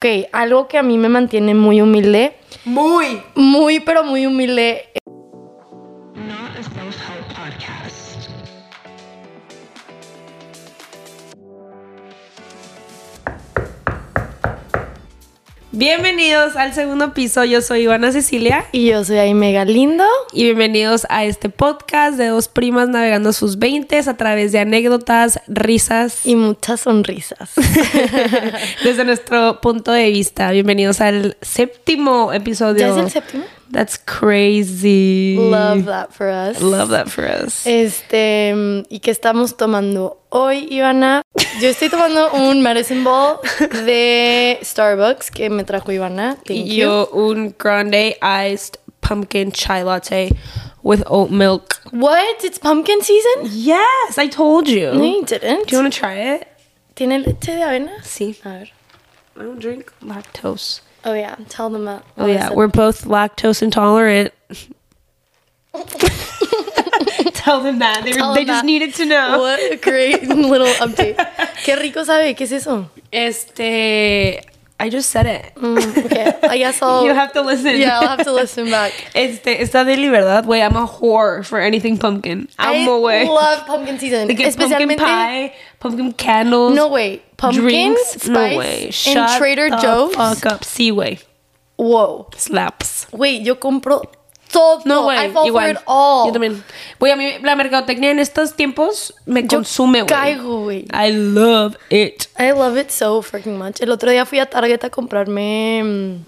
Ok, algo que a mí me mantiene muy humilde, Muy. muy pero muy humilde. Bienvenidos al segundo piso. Yo soy Ivana Cecilia. Y yo soy Aime Galindo. Y bienvenidos a este podcast de dos primas navegando sus veintes a través de anécdotas, risas Y muchas sonrisas. desde nuestro punto de vista. Bienvenidos al séptimo episodio. ¿Ya es el séptimo? That's crazy. Love that for us. Love that for us. Este, ¿y qué estamos tomando hoy, Ivana? Yo estoy tomando un medicine ball de Starbucks que me trajo Ivana. Thank Y you. yo un grande iced pumpkin chai latte with oat milk. What? It's pumpkin season? Yes, I told you. No, you didn't. Do you want to try it? ¿Tiene leche de avena? Sí. A ver. I don't drink lactose. Oh yeah, tell them that. Oh yeah, we're both lactose intolerant. Tell them that. They, Tell they them just that. needed to know. What a great little update. Qué rico sabe. ¿Qué es eso? Este, I just said it. Mm, okay, I guess I'll. You have to listen. Yeah, I'll have to listen back. Este, está deli, ¿verdad? Güey, I'm a whore for anything pumpkin. I Amo, güey. love pumpkin season. Like pumpkin pie, pumpkin candles. No way. Pumpkin drinks. spice no way. Shut Trader the Joe's. Fuck up. Sí, güey. Whoa. Slaps. Güey, yo compro todo. No, güey. I fall Igual. for it all. Yo también. Güey, a mí la mercadotecnia en estos tiempos me Yo consume, güey. caigo, güey. I love it. I love it so freaking much. El otro día fui a Target a comprarme. mm,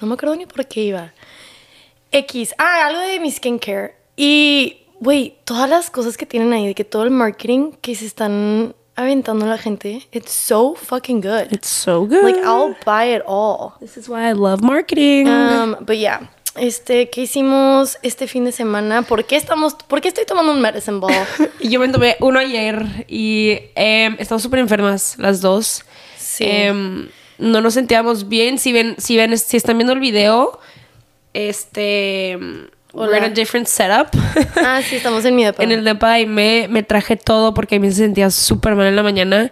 No me acuerdo ni por qué iba. X. Ah, algo de mi skincare. Y, güey, todas las cosas que tienen ahí, de que todo el marketing que se están aventando la gente, it's so fucking good. It's so good. Like, I'll buy it all. This is why I love marketing. Um, but yeah. Este, ¿qué hicimos este fin de semana? ¿Por qué estamos, por qué estoy tomando un medicine ball? Y Yo me tomé uno ayer y em, estamos súper enfermas las dos. Sí. Em, no nos sentíamos bien. Si ven, si ven, si están viendo el video, este, we're in Hola. a different setup. ah, sí, estamos en mi depa. en el depa y me, me traje todo porque a mí se sentía súper mal en la mañana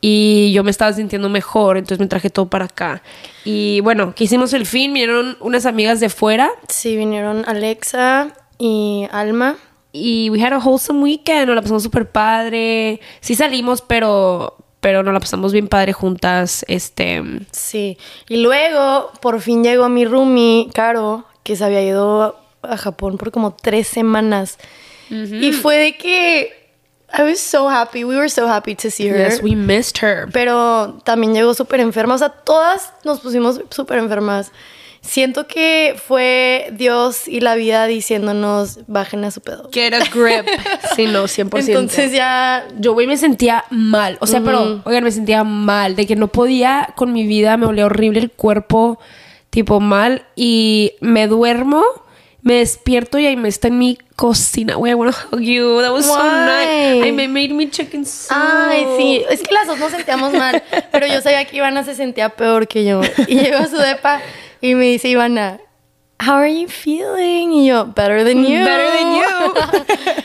y yo me estaba sintiendo mejor, entonces me traje todo para acá. Y bueno, que hicimos el fin, vinieron unas amigas de fuera Sí, vinieron Alexa y Alma. y we had a wholesome weekend, nos la pasamos súper padre. Sí salimos, pero, pero nos la pasamos bien padre juntas. Este, Sí. Y luego, por fin llegó mi roomie, Caro, que se había ido a Japón por como tres semanas. Y fue de que I was so happy. We were so happy to see her. yes, we missed her. Pero también llegó súper enferma. O sea, todas nos pusimos súper enfermas. Siento que fue Dios y la vida diciéndonos, bajen a su pedo. Get a grip. sí, no, 100%. Entonces ya... Yo, güey, me sentía mal. O sea, pero, oigan, me sentía mal. De que no podía con mi vida. Me olía horrible el cuerpo. Tipo mal. Y me duermo. Me despierto y ahí me está en mi cocina. Güey, I wanna hug you. That was so nice. Ay, me made me chicken soup. Ay, sí, es que las dos nos sentíamos mal, pero yo sabía que Ivana se sentía peor que yo. Y llegó a su depa y me dice Ivana, How are you feeling? Y yo, better than you. Better than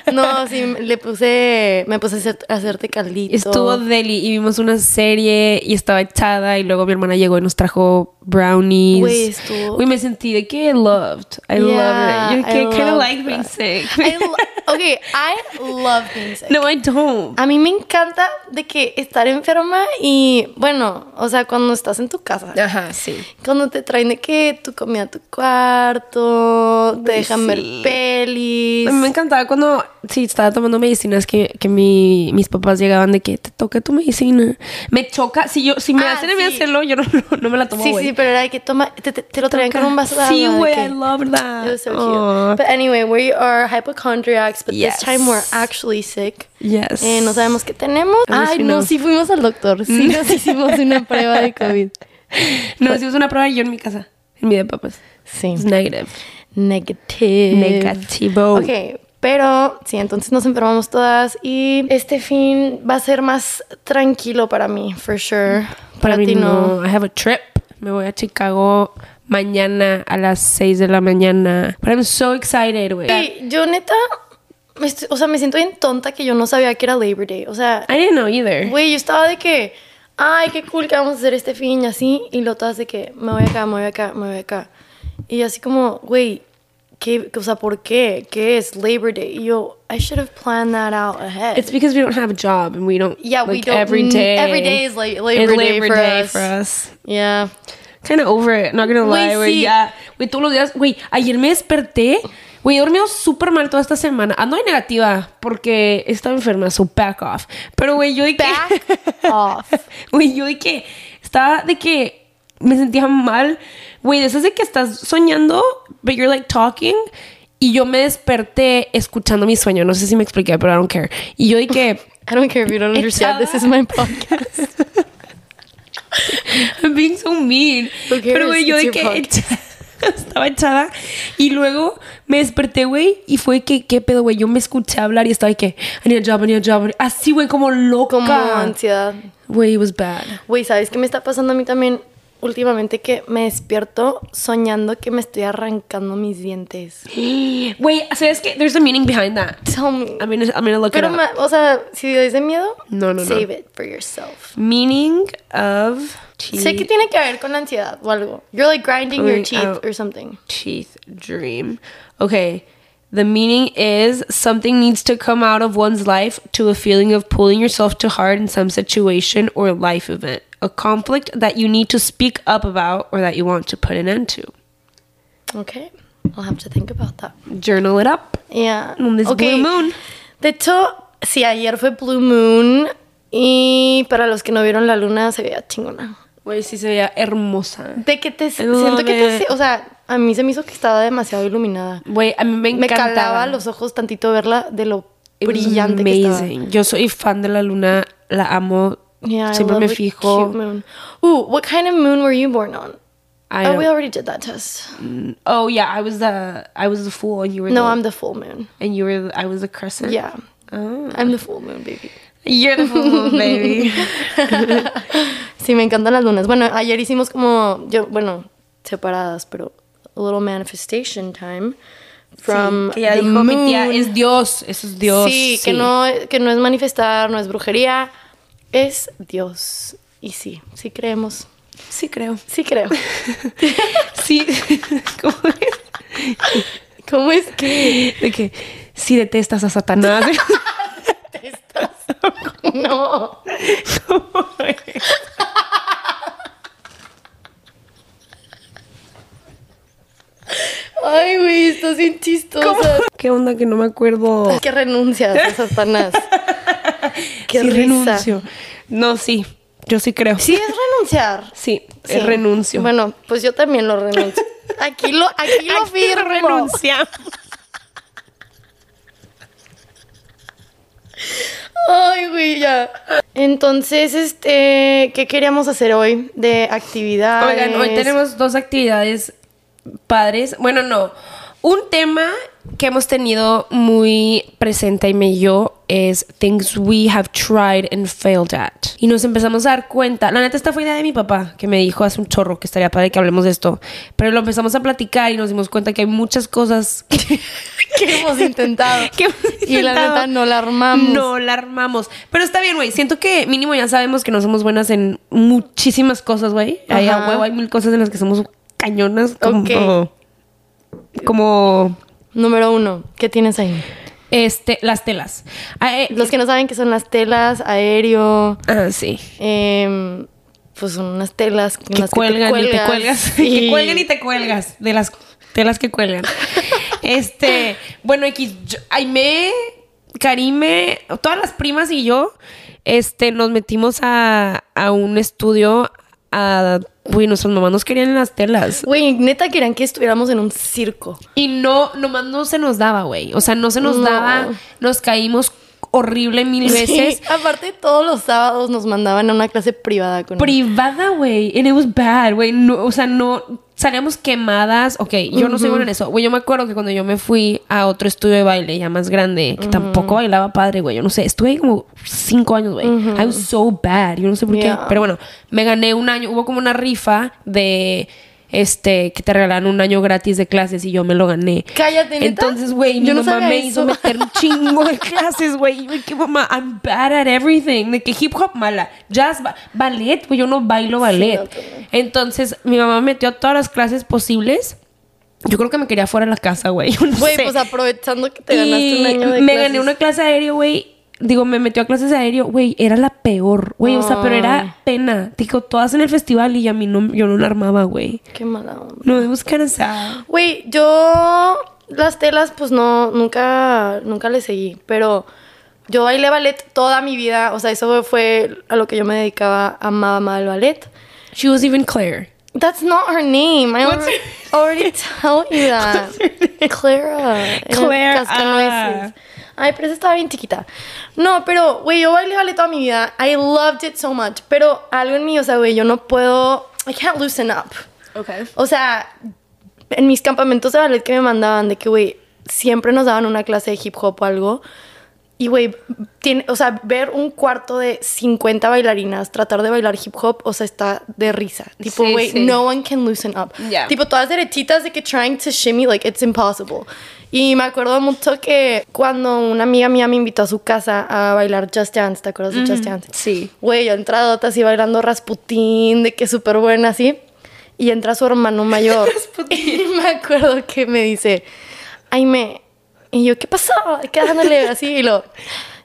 no, sí, le puse, me puse a, hacer- a hacerte caldito. Estuvo deli y vimos una serie y estaba echada y luego mi hermana llegó y nos trajo brownies. Güey, estuvo- Güey, me sentí de que loved. I Yeah, love it. I You kind of like being sick. I okay, I love being sick. no, I don't. A mí me encanta de que estar enferma y, bueno, o sea, cuando estás en tu casa. Ajá, sí. Cuando te traen de que tu comida tu cuarto, te Ay, dejan ver sí. pelis. A mí me encantaba cuando, sí, estaba tomando medicinas que, que mi- mis papás llegaban de que te toca tu medicina. Me choca, si yo, si me Ah, hacen a mí sí. hacerlo, yo no, no, no me la tomo, sí, güey. sí, pero era de que toma, te, te- te lo traían con un vaso de Sí, güey, I love that. It was so cute. But anyway, we are hypochondriacs, but Yes. this time we're actually sick. Yes. Eh, no sabemos qué tenemos. Ver Ay, no, no. sí fuimos al doctor. Sí nos hicimos una prueba de COVID. No, hicimos una prueba yo en mi casa, en mi de papas. Sí. Es negative. Negative. Negativo. Ok, pero sí, entonces nos enfermamos todas y este fin va a ser más tranquilo para mí, for sure. Para, mí ti no. I have a trip. Me voy a Chicago mañana a las 6 de la mañana. But I'm so excited, güey. Sí, yo neta, estoy- o sea, me siento bien tonta que yo no sabía que era Labor Day. O sea, I didn't know either. güey, yo estaba de que ay, qué cool que vamos a hacer este fin y así. Y lo todas de que me voy acá, me voy acá, me voy acá. Y así como, güey, ¿qué, o sea, ¿por qué? ¿Qué es Labor Day? Y yo, I should have planned that out ahead. It's because we don't have a job and we don't. yeah, we don't. every day. Every day is like Labor, is Day, Labor for, Day us. for us. Yeah. Kind of over it, not gonna lie, güey. sí. Ya, güey, todos los días, güey, ayer me desperté, güey, he dormido súper mal toda esta semana. Ando de negativa porque estaba enferma, so back off. Pero, güey, yo de que. Back off. Güey, yo de que. Estaba de que me sentía mal. Güey, esas de que estás soñando, but you're like talking. Y yo me desperté escuchando mi sueño. No sé si me expliqué, pero I don't care. Y yo que. I don't care if you don't understand. This is my podcast. I'm being so mean. Pero, güey, yo de que estaba echada. Y luego me desperté, güey. Y fue que, ¿qué pedo, güey? Yo me escuché hablar y estaba de que, I need a job, I need a job. Así, güey, como loca. Como ansiedad. Güey, it was bad. Güey, ¿sabes qué me está pasando a mí también últimamente? Que me despierto soñando que me estoy arrancando mis dientes. Güey, ¿sabes qué? There's a meaning behind that. Tell me. I'm gonna, I'm gonna look Pero, it up. o sea, si es de miedo, No, no, no. save it for yourself. Meaning of teeth. Sé que tiene que ver con ansiedad o algo. You're like grinding your teeth or something. teeth dream. Okay. The meaning is something needs to come out of one's life to a feeling of pulling yourself too hard in some situation or life event. A conflict that you need to speak up about or that you want to put an end to. Okay. I'll have to think about that. Journal it up. Yeah. On this Okay. blue moon. De hecho, sí, ayer fue Blue Moon. Y para los que no vieron la luna, se veía chingona. Güey, sí se veía hermosa. De que te. Siento que te. O sea, a mí se me hizo que estaba demasiado iluminada. Güey, a mí me Me encantaba. calaba los ojos tantito verla de lo It was brillante que estaba. amazing. Yo soy fan de la luna, la amo. Yeah, Siempre me fijo. cute moon. Ooh, what kind of moon were you born on? I oh, we already did that test. Oh yeah, I was the I was the fool and you were No, the, I'm the full moon. and you were the- I was the crescent. Yeah. Oh. I'm the full moon, baby. You're the full moon, baby. Sí, me encantan las lunas. Bueno, ayer hicimos como, yo, bueno, separadas, pero a little manifestation time from que ya dijo mi tía, moon. es Dios, eso es Dios. Sí, que no, que no es manifestar, no es brujería, es Dios. Y sí, sí creemos. Sí creo. Sí creo. Sí. ¿Cómo es? ¿Cómo es que De que sí detestas a Satanás. estás? No. ¿Cómo es? Ay, güey, estás bien chistosa. ¿Qué onda que no me acuerdo? Es que renuncias a Satanás. Qué sí risa. renuncio. No, sí. Yo sí creo. Sí, es renunciar. Sí, Sí. es renuncio. Bueno, pues yo también lo renuncio. Aquí lo, aquí lo Aquí firmo. renunciamos. Ay, güey, ya. Entonces, este, ¿qué queríamos hacer hoy de actividades? Oigan, hoy tenemos dos actividades padres. Bueno, no. Un tema que hemos tenido muy presente Aime y yo es things we have tried and failed at. Y nos empezamos a dar cuenta. La neta, esta fue idea de mi papá, que me dijo hace un chorro que estaría padre que hablemos de esto. Pero lo empezamos a platicar y nos dimos cuenta que hay muchas cosas que, que hemos intentado. que hemos Y la intentado. neta no la armamos. No la armamos. Pero está bien, güey. Siento que mínimo ya sabemos que no somos buenas en muchísimas cosas, güey. Hay a huevo, hay mil cosas en las que somos cañonas. Como, como Número uno, ¿qué tienes ahí? este, las telas. Ah, eh, Los que no saben qué son las telas, aéreo, ah, sí. em, pues son unas telas Que las cuelgan que te y te cuelgas. Sí. que cuelgan y te cuelgas. De las telas que cuelgan. este, bueno, X, Aime, Karime, todas las primas y yo, este, nos metimos a, a un estudio a. Uy, nuestras mamás nos querían en las telas. Güey, neta querían que estuviéramos en un circo. Y no, nomás no se nos daba, güey. O sea, no se nos No. daba. Nos caímos horrible mil veces. Sí, aparte todos los sábados nos mandaban a una clase privada con Privada, güey. And it was bad, güey. No, o sea, no. Salíamos quemadas. Ok, yo no soy buena en eso. Güey, yo me acuerdo que cuando yo me fui a otro estudio de baile ya más grande, que tampoco bailaba padre, güey. Yo no sé. Estuve ahí como cinco años, güey. I was so bad. Yo no sé por Yeah. qué. Pero bueno, me gané un año. Hubo como una rifa de este, que te regalan un año gratis de clases y yo me lo gané. Cállate, ¿neta? Entonces, güey, mi no mamá me eso. hizo meter un chingo de clases, güey. Y yo, que mamá, I'm bad at everything. De que hip hop mala, jazz, ba- ballet, pues yo no bailo ballet. no. Entonces, mi mamá me metió a todas las clases posibles. Yo creo que me quería fuera de la casa, güey. no Güey, pues aprovechando que te ganaste un año de me clases. gané una clase de aéreo, güey. Digo, me metió a clases de aéreo, güey, era la peor, güey, o sea, pero era pena. Digo, todas en el festival y a mí no, yo no la armaba, güey. Qué mala onda. No, of sad. Güey, yo las telas pues no, nunca, nunca le seguí, pero yo bailé ballet toda mi vida, o sea, eso fue a lo que yo me dedicaba, amaba más el ballet. She was even Claire. That's not her name. I already, already tell you that. Clara. Cascanueces. ah. Ay, pero esa estaba bien chiquita. No, pero, güey, yo bailé ballet toda mi vida. I loved it so much. Pero algo en mí, o sea, güey, yo no puedo... I can't loosen up. Okay. O sea, en mis campamentos de ballet que me mandaban, de que, güey, siempre nos daban una clase de hip hop o algo. Y, güey, o sea, ver un cuarto de 50 bailarinas tratar de bailar hip hop, o sea, está de risa. Tipo, Sí, güey, sí. no one can loosen up. Ya. Tipo, todas derechitas de que trying to shimmy, like, it's impossible. Y me acuerdo mucho que cuando una amiga mía me invitó a su casa a bailar Just Dance, ¿te acuerdas de Just Dance? Sí. Güey, yo entradota así bailando Rasputín, de que súper buena así. Y entra su hermano mayor. y me acuerdo que me dice, ay, me. Y yo, ¿qué pasó? Quedándole así y lo,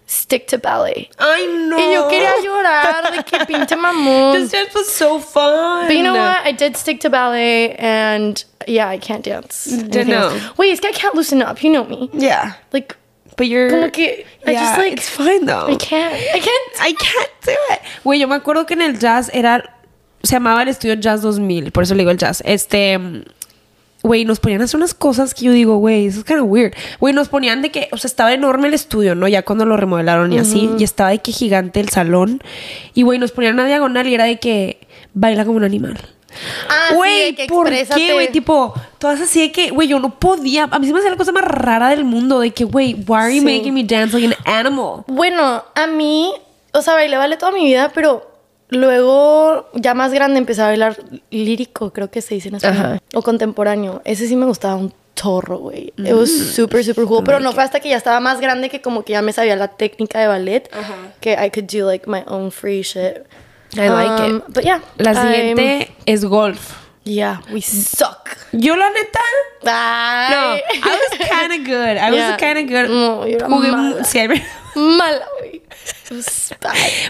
stick to ballet. Ay, no. Y yo quería llorar de que pinche mamón. This dance was so fun. But you know what? I did stick to ballet and yeah, I can't dance. know. Wait, es que I can't loosen up. You know me. Yeah. Like, But you're. como que, I yeah, just like, It's fine though. I can't. I can't. I can't do it. Güey, yo me acuerdo que en el jazz era. Se llamaba el estudio Jazz 2000, por eso le digo el jazz. Este. Güey, nos ponían a hacer unas cosas que yo digo, güey, eso es kind of weird. Güey, nos ponían de que, o sea, estaba enorme el estudio, ¿no? Ya cuando lo remodelaron y así, y estaba de que gigante el salón. Y, güey, nos ponían una diagonal y era de que baila como un animal. Ah, Güey, ¿por exprésate. qué, güey? Tipo, todas así de que, güey, yo no podía. A mí se me hacía la cosa más rara del mundo. De que, güey, why are you Sí. making me dance like an animal? Bueno, a mí, o sea, bailé ballet toda mi vida, pero luego, ya más grande, empecé a bailar lírico, creo que se dice en español. Ajá. O contemporáneo. Ese sí me gustaba un torro, güey. It was Mm. super, super cool. Pero no fue hasta que ya estaba más grande que como que ya me sabía la técnica de ballet. Que I could do, like, my own free shit. I like Um, it. But yeah. La I'm- siguiente es golf. Yeah, we suck. Yo, la neta. No, Ay. I was kind of good. I Yeah. was kind of good. No, yo era Jugué mala. mu- sí, I re- Mala, güey.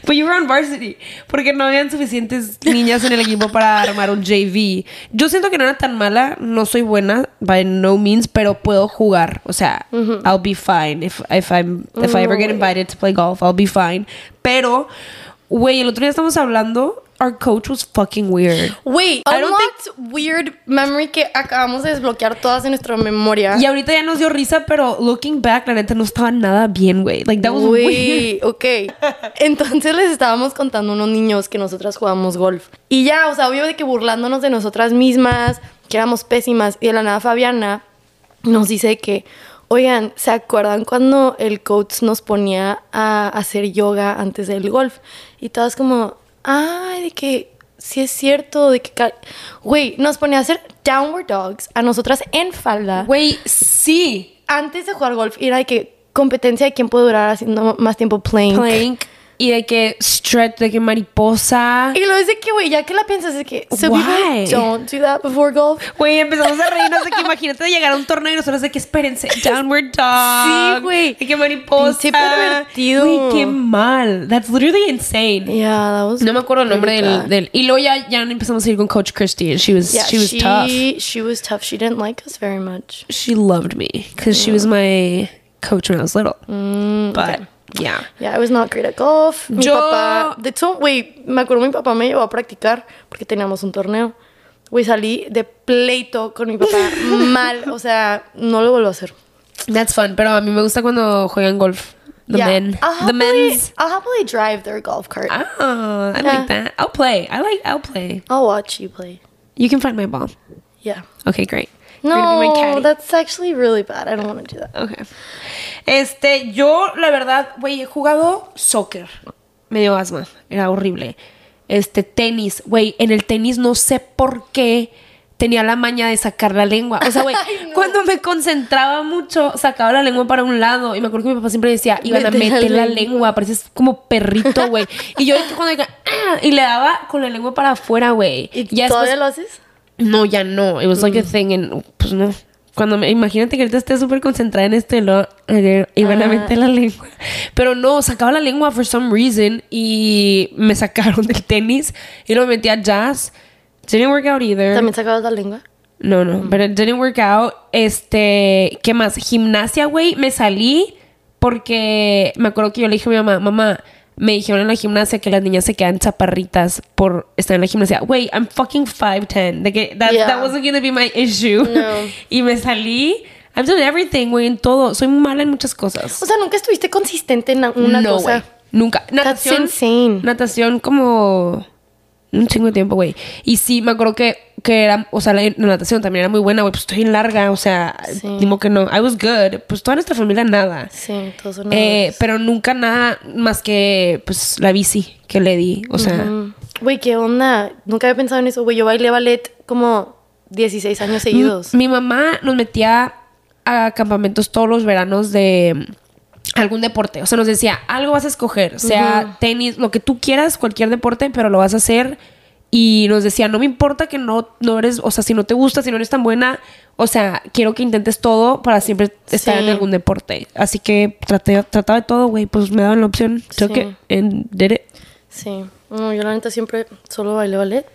But you were on varsity. Porque no habían suficientes niñas en el equipo para armar un JV. Yo siento que no era tan mala. No soy buena, by no means, pero puedo jugar. O sea, I'll be fine. If, if, I'm, if I ever get invited to play golf, I'll be fine. Pero, güey, el otro día estamos hablando. Our coach was fucking weird. Wait, I don't unlocked weird memory que acabamos de desbloquear todas en nuestra memoria. Y ahorita ya nos dio risa, pero looking back, la neta no estaba nada bien, güey. Like, that was weird. Güey, ok. Entonces les estábamos contando a unos niños que nosotras jugábamos golf. Y ya, o sea, obvio de que burlándonos de nosotras mismas, que éramos pésimas. Y de la nada Fabiana nos dice que, oigan, ¿se acuerdan cuando el coach nos ponía a hacer yoga antes del golf? Y todas como, ay, de que sí es cierto, de que... ca-". Güey, nos ponía a hacer downward dogs a nosotras en falda Güey, sí. antes de jugar golf era de que competencia de quién puede durar haciendo más tiempo playing. Plank. Y de que stretch, de que mariposa. Y lo es de que, güey, ya que la piensas de que, so Why? don't do that before golf. Güey, empezamos a reírnos de que imagínate de llegar a un torneo y nosotros de que espérense, downward dog. Sí, güey. De que mariposa. Pinche pervertido. Güey, qué mal. That's literally insane. Yeah, that was No me acuerdo el nombre del, del- Y luego ya, ya empezamos a ir con Coach Christy and she was, Yeah, she was tough. She was tough. She didn't like us very much. She loved me because she was my coach when I was little. Mm, But, yeah. Yeah, I was not great at golf. Mi Yo- papá, de hecho, güey, me acuerdo mi papá me llevó a practicar porque teníamos un torneo. Güey, salí de pleito con mi papá mal, o sea, no lo vuelvo a hacer. That's fun. Pero a mí me gusta cuando juegan golf. The Yeah. men. I'll The happily, men's. I'll happily drive their golf cart. Oh, I Yeah. like that. I'll play. I like, I'll play. I'll watch you play. You can find my ball. Yeah. Okay, great. No, that's actually really bad. I don't want to do that. Okay. Este, yo, la verdad, güey, he jugado soccer. Me dio asma. Era horrible. Este, tenis. Güey, en el tenis no sé por qué, tenía la maña de sacar la lengua. O sea, güey, cuando me concentraba mucho, sacaba la lengua para un lado. Y me acuerdo que mi papá siempre decía, iban a la meter la lengua. pareces como perrito, güey. Y yo cuando "Ah", y le daba con la lengua para afuera, güey. ¿Y Ya todavía después- lo haces? No, ya no. It was like a Mm. thing and pues no. Cuando me, imagínate que ahorita esté súper concentrada en esto y lo eh, iban a Ah. meter la lengua. Pero no, sacaba la lengua for some reason y me sacaron del tenis y luego me metí a jazz. Didn't work out either. ¿También sacabas la lengua? No, no, pero it didn't work out. Este, ¿qué más? Gimnasia, güey, me salí porque me acuerdo que yo le dije a mi mamá, mamá, me dijeron en la gimnasia que las niñas se quedan chaparritas por estar en la gimnasia. Güey, I'm fucking 5'10. De que that, Yeah. that wasn't gonna be my issue. No. y me salí. I've done everything, güey, en todo. Soy mala en muchas cosas. O sea, nunca estuviste consistente en una no, cosa. güey. Nunca. Natación. insane. Natación como un chingo de tiempo, güey. Y sí, me acuerdo que, que era, o sea, la, la natación también era muy buena, güey. Pues estoy en larga, o sea, Sí. digo que no. I was good. Pues toda nuestra familia nada. Sí, todos son Eh, pero nunca nada más que, pues, la bici que le di. O sea. Güey, ¿qué onda? Nunca había pensado en eso, güey. Yo bailé ballet como 16 años seguidos. Mi mamá nos metía a campamentos todos los veranos de algún deporte. O sea, nos decía, algo vas a escoger, sea tenis, lo que tú quieras, cualquier deporte, pero lo vas a hacer. Y nos decía, no me importa que no, no eres, o sea, si no te gusta, si no eres tan buena, o sea, quiero que intentes todo para siempre estar Sí. en algún deporte. Así que traté, trataba de todo, güey, pues me daban la opción. Took Sí. did it. Sí. No, yo la neta siempre solo bailé ballet.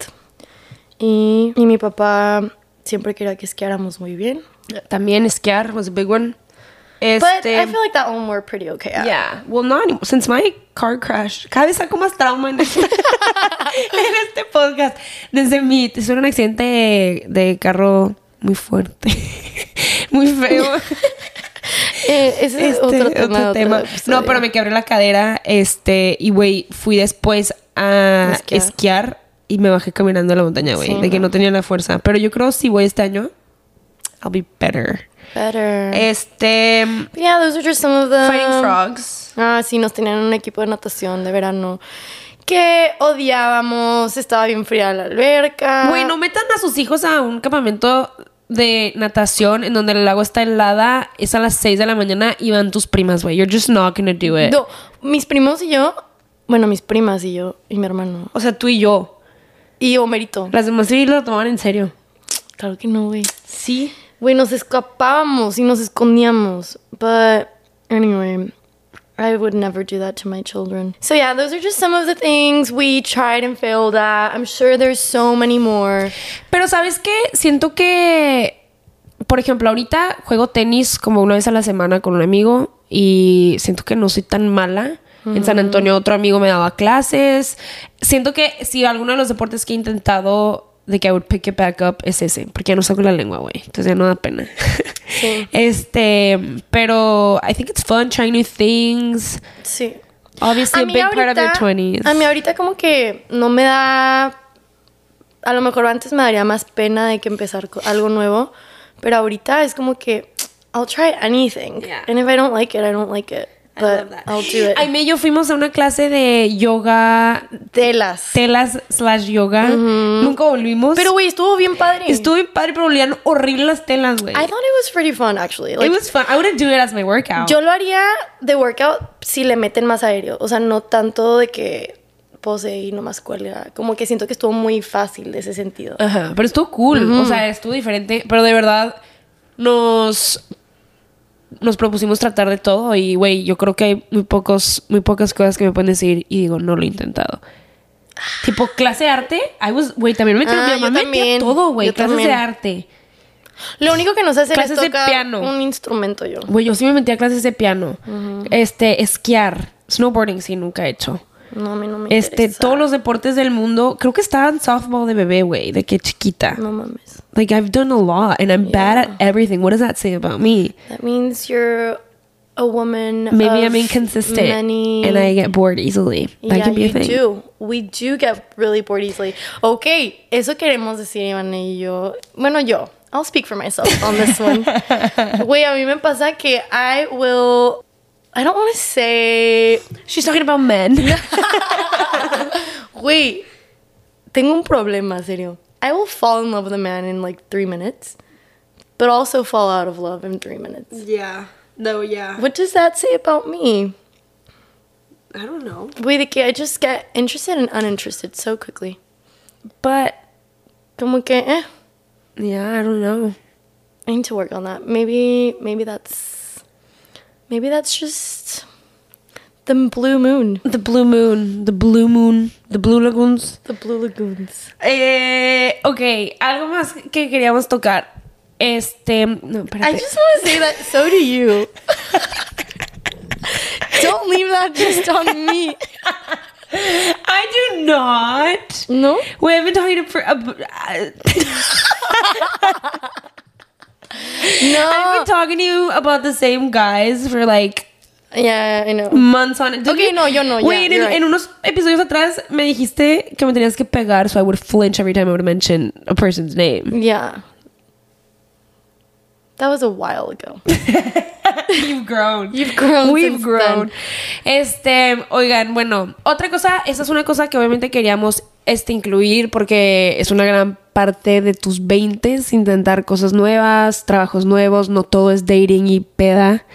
Y, y mi papá siempre quería que esquiáramos muy bien. También esquiar was a big one. But Este, I feel like that one we're pretty okay at. Yeah, well, not anymore. Since my car crash, cada vez saco más trauma en este, en este podcast. Desde mi, tuve un accidente de, de carro muy fuerte, muy feo. Eh, ese es Este, otro tema. otro tema. episodio. No, pero me quebré la cadera, este, y güey, fui después a Esquiar. esquiar. y me bajé caminando a la montaña, güey, Sí, de que no. no tenía la fuerza. Pero yo creo si voy este año, I'll be better. Better. Este, But yeah, those are just some of the... Fighting Frogs. Ah, sí, nos tenían un equipo de natación de verano que odiábamos. Estaba bien fría la alberca. Güey, no metan a sus hijos a un campamento de natación en donde el agua está helada, es a las 6 de la mañana y van tus primas, güey. You're just not gonna do it. No, mis primos y yo... Bueno, mis primas y yo y mi hermano. O sea, tú y yo. Y Homerito. Las demás sí lo tomaban en serio. Claro que no, güey. Sí. Güey, nos escapábamos y nos escondíamos. But anyway, I would never do that to my children. So yeah, those are just some of the things we tried and failed at. I'm sure there's so many more. Pero ¿sabes qué? Siento que, por ejemplo, ahorita juego tenis como una vez a la semana con un amigo y siento que no soy tan mala. En San Antonio otro amigo me daba clases. Siento que si alguno de los deportes que he intentado de que I would pick it back up es ese, porque ya no saco la lengua, güey. Entonces ya no da pena. Sí. Este, pero I think it's fun trying new things. Sí. Obviously a, big part of your 20s. A mí ahorita como que no me da... A lo mejor antes me daría más pena de que empezar algo nuevo. Pero ahorita es como que... I'll try anything. Yeah. And if I don't like it, I don't like it. I But love that. I'll do it. Aime y yo fuimos a una clase de yoga, Telas. telas slash yoga. Nunca volvimos. Pero, güey, estuvo bien padre. Estuvo bien padre, pero olían horrible las telas, güey. I thought it was pretty fun, actually. Like, It was fun. I wouldn't do it as my workout. yo lo haría de workout si le meten más aéreo. O sea, no tanto de que pose y nomás cuelga. Como que siento que estuvo muy fácil de ese sentido. Ajá, pero estuvo cool. O sea, estuvo diferente. Pero de verdad, nos. Nos propusimos tratar de todo y, güey, yo creo que hay muy, pocos, muy pocas cosas que me pueden decir y digo, no lo he intentado. Tipo, clase de arte, I was, güey, también me metí, Ah, mi mamá metía todo, güey, clases de arte. Lo único que no sé hacer es Clases de tocar piano. un instrumento yo. Güey, yo sí me metí a clases de piano. Este, esquiar, snowboarding sí nunca he hecho. No, a mí no me Este, interesa. todos los deportes del mundo, creo que estaba en softball de bebé, güey, de que chiquita. No mames. Like I've done a lot and I'm bad at everything. What does that say about me? That means you're a woman Maybe I'm inconsistent many... and I get bored easily. That yeah, can be a thing. do. We do get really bored easily. Ok, eso queremos decir, Ivana y yo. Bueno, yo. I'll speak for myself on this one. Güey, a mí me pasa que I will... I don't want to say... She's talking about men. Güey, tengo un problema, serio. I will fall in love with a man in like three minutes, but also fall out of love in three minutes. Yeah. No, yeah. What does that say about me? I don't know. Wait, I just get interested and uninterested so quickly. But Como que, eh, yeah, I don't know. I need to work on that. Maybe, maybe that's, maybe that's just the blue moon, The blue moon, the blue moon, the blue lagoons. the blue lagoons. Eh, ok, algo más que queríamos tocar. Este, no, I just want to say that so do you. Don't leave that just on me. I do not. No? We have been talking to for. Uh, I've No. been talking to you about the same guys for like Yeah, I know. months on end. Ok, no, yo no, Wait, en, you're right. en unos episodios atrás me dijiste que me tenías que pegar, so I would flinch every time I would mention a person's name. Yeah. That was a while ago. You've grown. You've grown We've grown. then. Este, oigan, bueno, otra cosa, esa es una cosa que obviamente queríamos este, incluir porque es una gran parte de tus 20 intentar cosas nuevas, trabajos nuevos, no todo es dating y peda.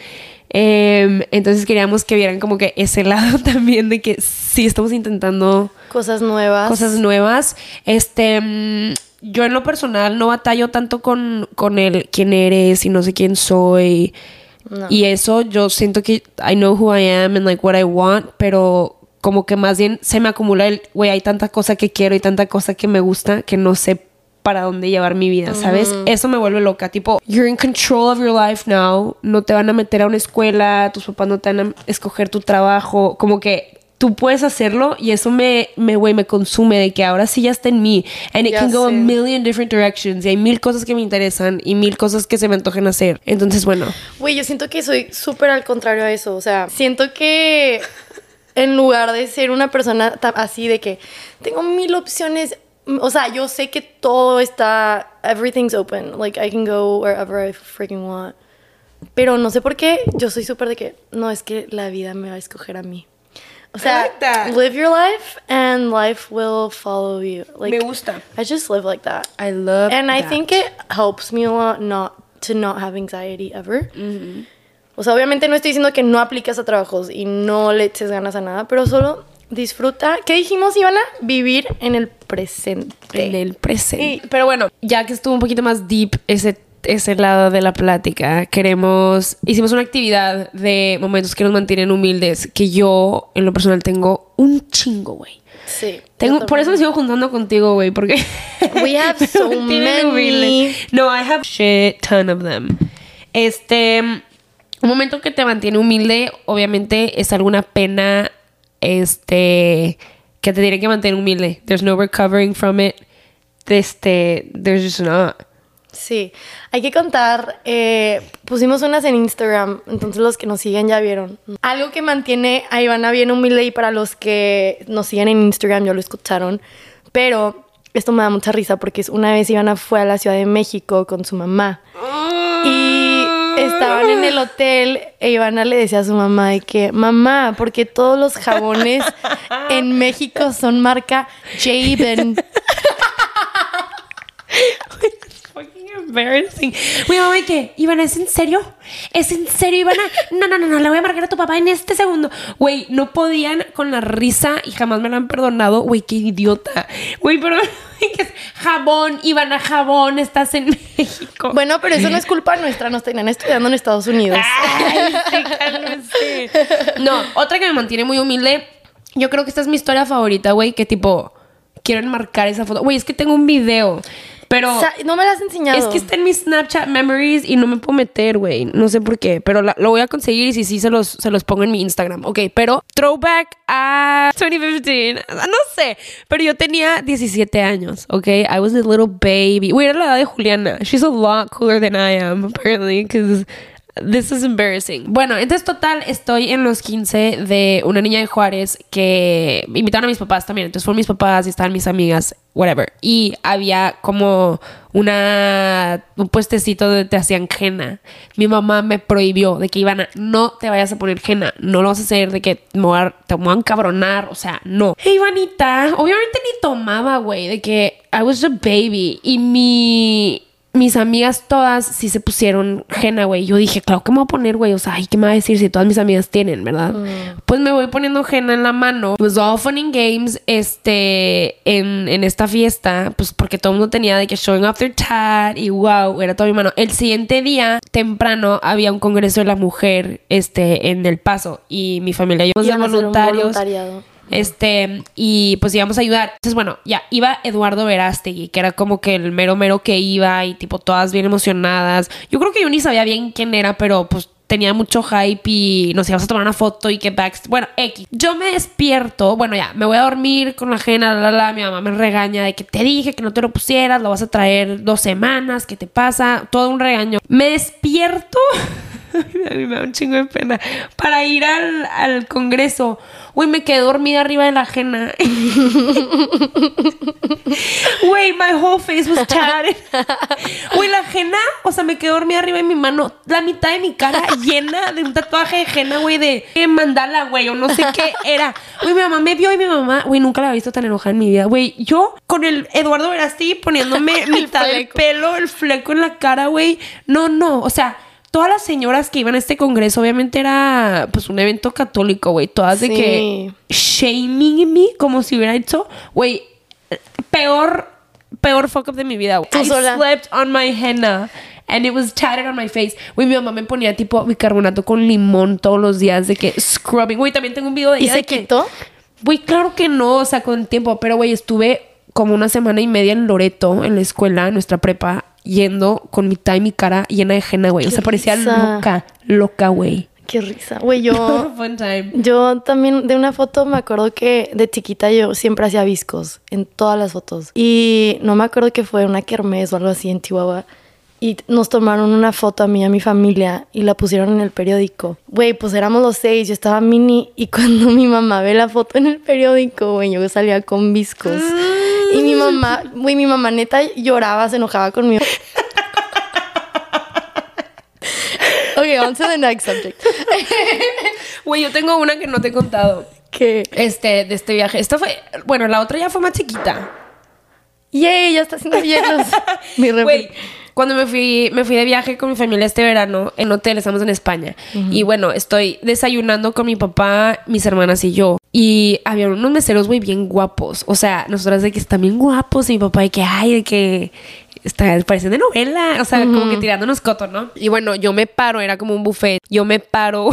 Em, entonces queríamos que vieran como que ese lado también de que sí estamos intentando Cosas nuevas. cosas nuevas. Este, mm, yo en lo personal no batallo tanto con, con el quién eres y no sé quién soy. No. Y eso yo siento que I know who I am and like what I want, pero como que más bien se me acumula el, güey, hay tanta cosa que quiero y tanta cosa que me gusta que no sé para dónde llevar mi vida, ¿sabes? Eso me vuelve loca, tipo, you're in control of your life now, no te van a meter a una escuela, tus papás no te van a escoger tu trabajo, como que tú puedes hacerlo y eso me, me, güey, me consume de que ahora sí ya está en mí. And it Ya can go a sé. million different directions y hay mil cosas que me interesan y mil cosas que se me antojen hacer. Entonces, bueno, Güey, yo siento que soy súper al contrario a eso. O sea, siento que en lugar de ser una persona así de que tengo mil opciones, mm, o sea, yo sé que todo está, everything's open. Like, I can go wherever I freaking want. Pero no sé por qué, yo soy súper de que, no, es que la vida me va a escoger a mí. O sea, like that. live your life and life will follow you. Like, Me gusta. I just live like that. I love And I that. think it helps me a lot not to not have anxiety ever. Mm-hmm. O sea, obviamente no estoy diciendo que no aplicas a trabajos y no le eches ganas a nada, pero solo disfruta. ¿Qué dijimos, Ivana? Vivir en el presente. en el presente. pero bueno, ya que estuvo un poquito más deep ese, ese lado de la plática, queremos, hicimos una actividad de momentos que nos mantienen humildes, que yo en lo personal tengo un chingo, güey. Sí. Tengo, por eso me sigo juntando contigo, güey, porque We have so many. No, I have shit ton of them. Este, un momento que te mantiene humilde, obviamente, es alguna pena, este, que te tiene que mantener humilde. There's no recovering from it. Este, there's just not. Sí, hay que contar, eh, pusimos unas en Instagram, entonces los que nos siguen ya vieron. Algo que mantiene a Ivana bien humilde y para los que nos siguen en Instagram ya lo escucharon, pero esto me da mucha risa porque es una vez Ivana fue a la Ciudad de México con su mamá y estaban en el hotel e Ivana le decía a su mamá de que, mamá, porque todos los jabones en México son marca Jaben. Fucking embarrassing. Mi mamá, ¿y qué? Ivana, ¿es en serio? ¿Es en serio, Ivana? No, no, no, no, le voy a marcar a tu papá en este segundo. Güey, no podían con la risa y jamás me lo han perdonado. Güey, qué idiota. Güey, pero ¿qué es? jabón, Ivana, jabón, estás en México. Bueno, pero eso no es culpa nuestra, nos tenían estudiando en Estados Unidos. Ay, sí, cálmese. No, otra que me mantiene muy humilde. Yo creo que esta es mi historia favorita, güey, que tipo, quiero enmarcar esa foto. Güey, es que tengo un video, pero... O sea, no me las has enseñado. Es que está en mis Snapchat memories y no me puedo meter, güey. No sé por qué, pero la- lo voy a conseguir y si sí se los, se los pongo en mi Instagram. Ok, pero throwback a 2015. No sé, pero yo tenía 17 años, ok. I was a little baby. Güey, era la edad de Juliana. She's a lot cooler than I am, apparently, because This is embarrassing. Bueno, entonces total, estoy en los 15 de una niña de Juárez que invitaron a mis papás también. Entonces fueron mis papás y estaban mis amigas, whatever. Y había como una un puestecito donde te hacían henna. Mi mamá me prohibió de que iban a no te vayas a poner henna, no lo vas a hacer de que te voy a encabronar, o sea, no. Hey, Ivanita, obviamente ni tomaba, güey, de que I was a baby y mi mis amigas todas sí se pusieron henna, güey. Yo dije, claro, ¿qué me voy a poner, güey? O sea, ay, ¿qué me va a decir si todas mis amigas tienen, verdad? Pues me voy poniendo henna en la mano. Was all fun and games, este, en, en esta fiesta, pues porque todo el mundo tenía de que showing off their tat y wow, era todo mi mano. El siguiente día, temprano, había un congreso de la mujer, este, en El Paso y mi familia y yo de hacer un voluntarios. Este, y pues íbamos a ayudar. Entonces, bueno, ya iba Eduardo Verástegui, que era como que el mero mero que iba y tipo todas bien emocionadas. Yo creo que yo ni sabía bien quién era, pero pues tenía mucho hype y nos íbamos a tomar una foto y que back. Bueno, X. Yo me despierto, bueno, ya, me voy a dormir con la ajena, la, la, la. Mi mamá me regaña de que te dije que no te lo pusieras, lo vas a traer dos semanas, ¿qué te pasa? Todo un regaño. Me despierto. Me da un chingo de pena. Para ir al, al congreso. Güey, me quedé dormida arriba de la ajena. Güey, my whole face was tatted. Güey, la ajena, o sea, me quedé dormida arriba de mi mano. La mitad de mi cara llena de un tatuaje de ajena, güey, de mandala, güey, o no sé qué era. Güey, mi mamá me vio y mi mamá, güey, nunca la había visto tan enojada en mi vida. Güey, yo con el Eduardo Verasti poniéndome mitad del pelo, el fleco en la cara, güey. No, no, o sea, todas las señoras que iban a este congreso, obviamente era pues un evento católico, güey. Todas de que shaming me, como si hubiera hecho, güey, peor, peor fuck up de mi vida. güey. I sola. slept on my henna. And it was tatted on my face. Güey, mi mamá me ponía tipo bicarbonato con limón todos los días de que scrubbing. Güey, también tengo un video de ¿Y ella se de que- quitó? Güey, claro que no, o sea, con el tiempo. Pero, güey, estuve como una semana y media en Loreto, en la escuela, en nuestra prepa, yendo con mi y mi cara llena de henna, güey. O sea, parecía risa. loca, loca, güey. Qué risa. Güey, yo... Fun time. Yo también de una foto me acuerdo que de chiquita yo siempre hacía viscos en todas las fotos. Y no me acuerdo que fue una kermés o algo así en Chihuahua. Y nos tomaron una foto a mí y a mi familia y la pusieron en el periódico. Güey, pues éramos los seis, yo estaba mini y cuando mi mamá ve la foto en el periódico, güey, yo salía con viscos. Y mi mamá, güey, mi mamá neta lloraba, se enojaba conmigo. Okay, on to the next subject. Güey, yo tengo una que no te he contado. que, Este, de este viaje. Esta fue, bueno, la otra ya fue más chiquita. yay, ya está haciendo hielos. Mi. Güey, cuando me fui, me fui de viaje con mi familia este verano en hotel, estamos en España. Y bueno, estoy desayunando con mi papá, mis hermanas y yo. Y había unos meseros, güey, bien guapos. O sea, nosotras de que están bien guapos y mi papá de que, ay, de que está, parecen de novela. O sea, como que tirándonos coto, ¿no? Y bueno, yo me paro, era como un buffet. Yo me paro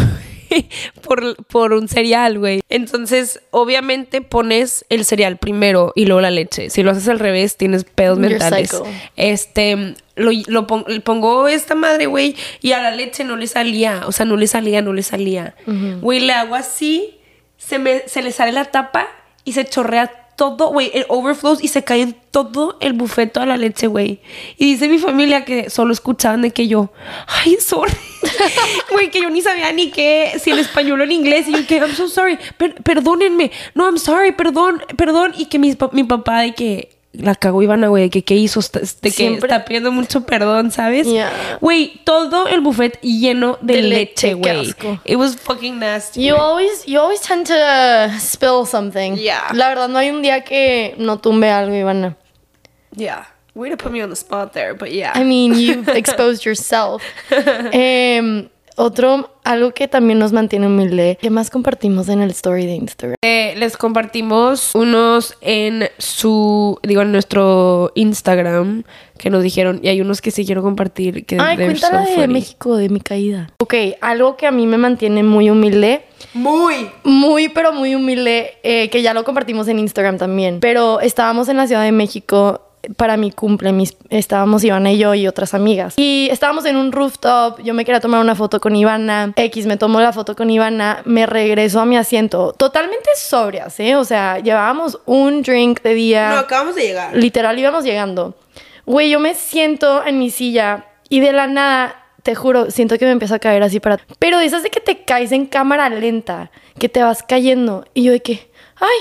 por, por un cereal, güey. Entonces, obviamente pones el cereal primero y luego la leche. Si lo haces al revés, tienes pedos You're mentales. psycho. Este, lo, lo pon- le pongo esta madre, güey, y a la leche no le salía. O sea, no le salía, no le salía. Güey, le hago así, se, me, se le sale la tapa y se chorrea todo, güey, el overflows y se cae en todo el buffet, toda la leche, güey. Y dice mi familia que solo escuchaban de que yo, ay, sorry. Güey, que yo ni sabía ni qué, si en español o en inglés. Y yo que, I'm so sorry, per- perdónenme. No, I'm sorry, perdón, perdón. Y que mi, mi papá de que la cagó Ivana, güey, que qué hizo, de que Siempre- está pidiendo mucho perdón, ¿sabes? Yeah. Güey, todo el buffet lleno de, De leche, güey. It was fucking nasty. You always, you always tend to spill something. Yeah. La verdad, no hay un día que no tumbe algo, Ivana. Yeah. Way to put me on the spot there, but yeah. I mean, you've exposed yourself. Em, otro, algo que también nos mantiene humilde. ¿Qué más compartimos en el story de Instagram? Eh, les compartimos unos en su, digo, en nuestro Instagram que nos dijeron y hay unos que sí quiero compartir que Ay, cuéntala so de. México, de mi caída. Ok, algo que a mí me mantiene muy humilde. Muy. Muy, pero muy humilde, eh, que ya lo compartimos en Instagram también. Pero estábamos en la Ciudad de México para mi cumple, mis, estábamos Ivana y yo y otras amigas. Y estábamos en un rooftop, yo me quería tomar una foto con Ivana, X me tomó la foto con Ivana, me regresó a mi asiento, totalmente sobrias, ¿eh? O sea, llevábamos un drink de día. No, acabamos de llegar. Literal íbamos llegando. Güey, yo me siento en mi silla y de la nada te juro, siento que me empiezo a caer así para... Pero esas de que te caes en cámara lenta, que te vas cayendo. Y yo de que, ay,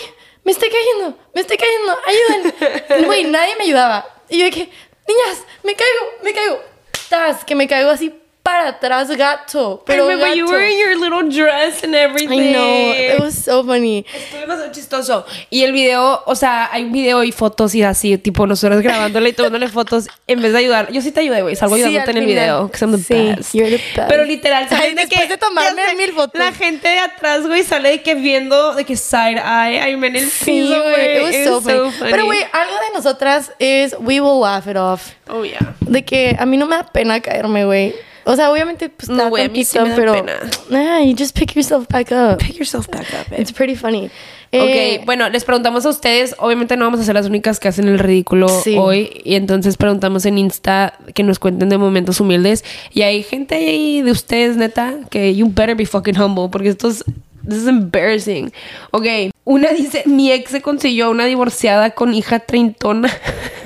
me estoy cayendo, me estoy cayendo, ayuden. Güey, nadie me ayudaba. Y yo que, niñas, me caigo, me caigo. Tas, que me caigo así para atrás, gato. Pero I remember you gato. were in your little dress and everything. I know, it was so funny. Estuvo demasiado chistoso. Y el video, o sea, hay un video y fotos y así, tipo nosotros grabándole y tomándole fotos en vez de ayudar. Yo sí te ayudé, güey. Salgo Sí, ayudándote en el video. Que son the Sí, best. you're the best. Pero literal, ¿sabes Ay, de después que- de tomarme mil fotos. La gente de atrás, güey, sale de que viendo de que side eye, ay, men el Sí, piso, güey, it was It so was funny. Pero, güey, algo de nosotras es we will laugh it off. Oh, yeah. De que a mí no me da pena caerme, güey. O sea, obviamente, pues, No, güey, a mí sí tantito, me da pero... pena. Ah, you just pick yourself back up. Pick yourself back up, eh. It's pretty funny. Eh, Ok, bueno, les preguntamos a ustedes. Obviamente no vamos a ser las únicas que hacen el ridículo Sí. hoy. Y entonces preguntamos en Insta que nos cuenten de momentos humildes. Y hay gente ahí de ustedes, neta, que you better be fucking humble. Porque esto es. This is embarrassing. Ok, una dice: Mi ex se consiguió una divorciada con hija treintona.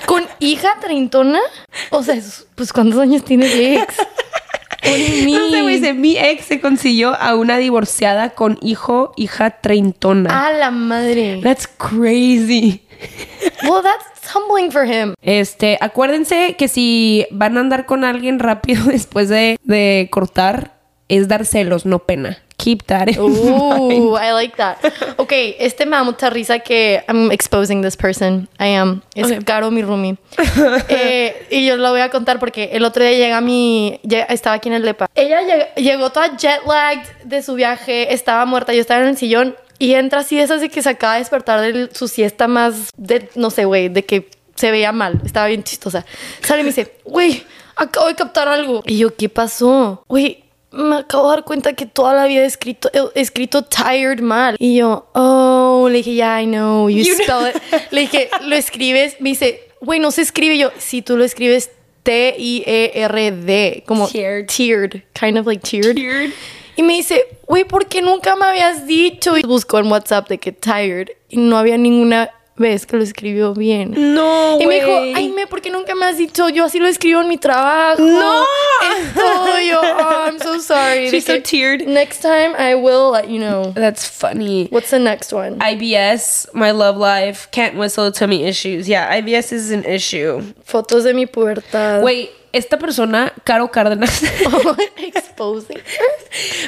¿Con hija treintona? O sea, es- pues, ¿cuántos años tienes de ex? No sé, güey, dice: Mi ex se consiguió a una divorciada con hijo, hija treintona. A la madre. That's crazy. Well, that's humbling for him. Este, acuérdense que si van a andar con alguien rápido después de, de cortar, es dar celos, no pena. Keep that in mind. Ooh, I like that. Ok, este me da mucha risa que I'm exposing this person. I am. Es Ok. Caro, mi roomie. Eh, y yo lo voy a contar porque el otro día llega mi... llega- estaba aquí en el DEPA. Ella lleg- llegó toda jet lagged de su viaje, estaba muerta, yo estaba en el sillón y entra así de esas de que se acaba de despertar de su siesta más de... no sé, güey, de que se veía mal, estaba bien chistosa. Sale y me dice, güey, acabo de captar algo. Y yo, ¿qué pasó? Güey, me acabo de dar cuenta que toda la vida he escrito, he escrito tired mal. Y yo, oh, le dije, yeah, I know, you, You spell it. Le dije, lo escribes, me dice, güey, no se escribe. Y yo, si tú lo escribes T-I-E-R-D, como Tiered. tiered, kind of like tiered. Tiered. Y me dice, güey, ¿por qué nunca me habías dicho? Y buscó en WhatsApp de que tired. Y no había ninguna vez que lo escribió bien. No, Y me dijo, ay, me, ¿por qué nunca me has dicho? Yo así lo escribo en mi trabajo. No. Todo. Yo, oh, I'm so sorry. She's so tiered. Next time I will let you know. That's funny. What's the next one? IBS, my love life, can't whistle, tummy issues. Yeah, IBS is an issue. Fotos de mi pubertad. Güey, esta persona, Caro Cárdenas. Exposing.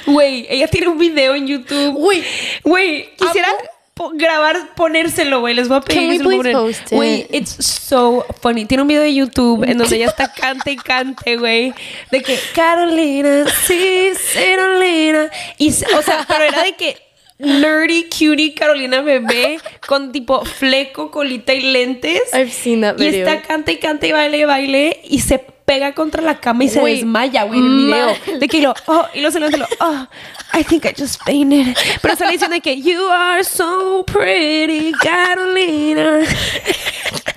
Güey, ella tiene un video en YouTube. Güey, Güey, quisiera Amo- grabar, ponérselo, güey. Les voy a pedir que se lo? Güey, it's so funny. Tiene un video de YouTube en donde ella está cante y cante, güey. De que Carolina, sí, Carolina. Y, o sea, pero era de que nerdy, cutie Carolina bebé con tipo fleco, colita y lentes. I've seen that Y video. está cante y cante y baile y baile y se pega contra la cama y se desmaya, güey, en el video. De que lo, oh, y lo se lo, oh, I think I just fainted. Pero sale diciendo de que you are so pretty, Carolina.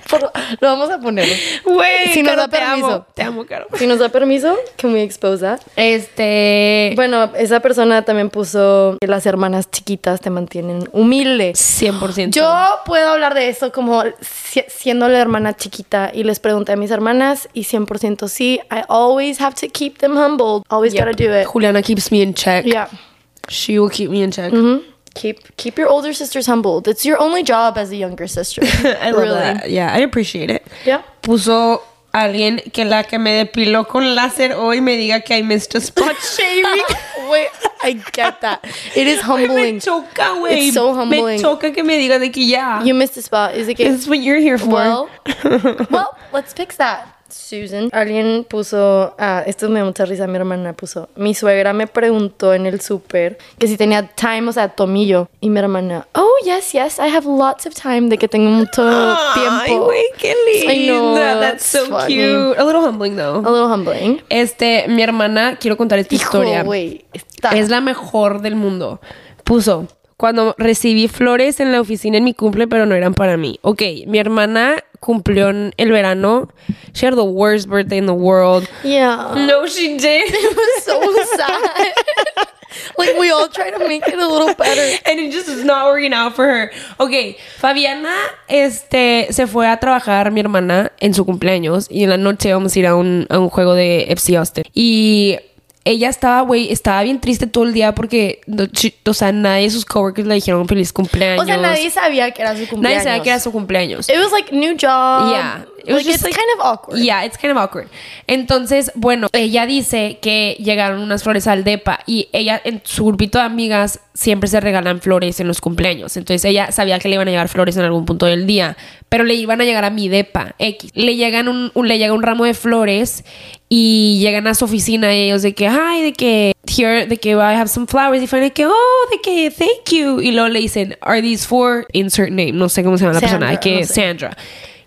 Por- lo vamos a poner. Güey, Si nos Caro, da te permiso. amo. Te amo, Caro. Si nos da permiso, we expose that? Este. Bueno, esa persona también puso que las hermanas chiquitas te mantienen humilde. 100%. Yo puedo hablar de eso como si- siendo la hermana chiquita y les pregunté a mis hermanas y 100% sí. I always have to keep them humbled. Always Yep. gotta do it. Juliana keeps me in check. Yeah. She will keep me in check. Mhm. Keep keep your older sisters humbled. It's your only job as a younger sister. I love that. Yeah, I appreciate it. Yeah. Puso alguien que la que me depiló con láser hoy me diga que I missed a spot shaving. Wait, I get that. It is humbling. me choca, güey. It's so humbling. Me choca que me diga de que ya. You missed a spot. Is it This is what you're here for. Well, well, let's fix that. Susan. Alguien puso, ah, esto me da mucha risa, mi hermana puso, mi suegra me preguntó en el súper que si tenía time, o sea, tomillo. Y mi hermana, oh, yes, yes, I have lots of time, de que tengo mucho Ay, tiempo. güey, qué linda. I know, That's that's so funny. cute. A little humbling, though. A little humbling. Este, mi hermana, quiero contar esta Hijo, historia. está. Es la mejor del mundo. Puso, cuando recibí flores en la oficina en mi cumple, pero no eran para mí. Ok, mi hermana cumplió en el verano. She had the worst birthday in the world. Yeah. No, she did. It was so sad. like we all try to make it a little better. And it just is not working out for her. Ok, Fabiana este, se fue a trabajar mi hermana en su cumpleaños y en la noche vamos a ir a un, a un juego de FC Austin. Y ella estaba, güey, estaba bien triste todo el día porque, o sea, nadie de sus coworkers le dijeron feliz cumpleaños. O sea, nadie sabía que era su Nadie cumpleaños. sabía que era su cumpleaños. It was like new job. Yeah. It was Like, just it's like- kind of awkward. Yeah, it's kind of awkward. Entonces, bueno, ella dice que llegaron unas flores al DEPA y ella en su grupito de amigas siempre se regalan flores en los cumpleaños. Entonces ella sabía que le iban a llegar flores en algún punto del día, pero le iban a llegar a mi DEPA X. Le llegan un, un- le llega un ramo de flores y llegan a su oficina y ellos de que, ay, de que here, de que I have some flowers y fue de que, oh, de que thank you. Y luego le dicen, are these for insert name? No sé cómo se llama la persona, de Sandra, que no sé. Sandra.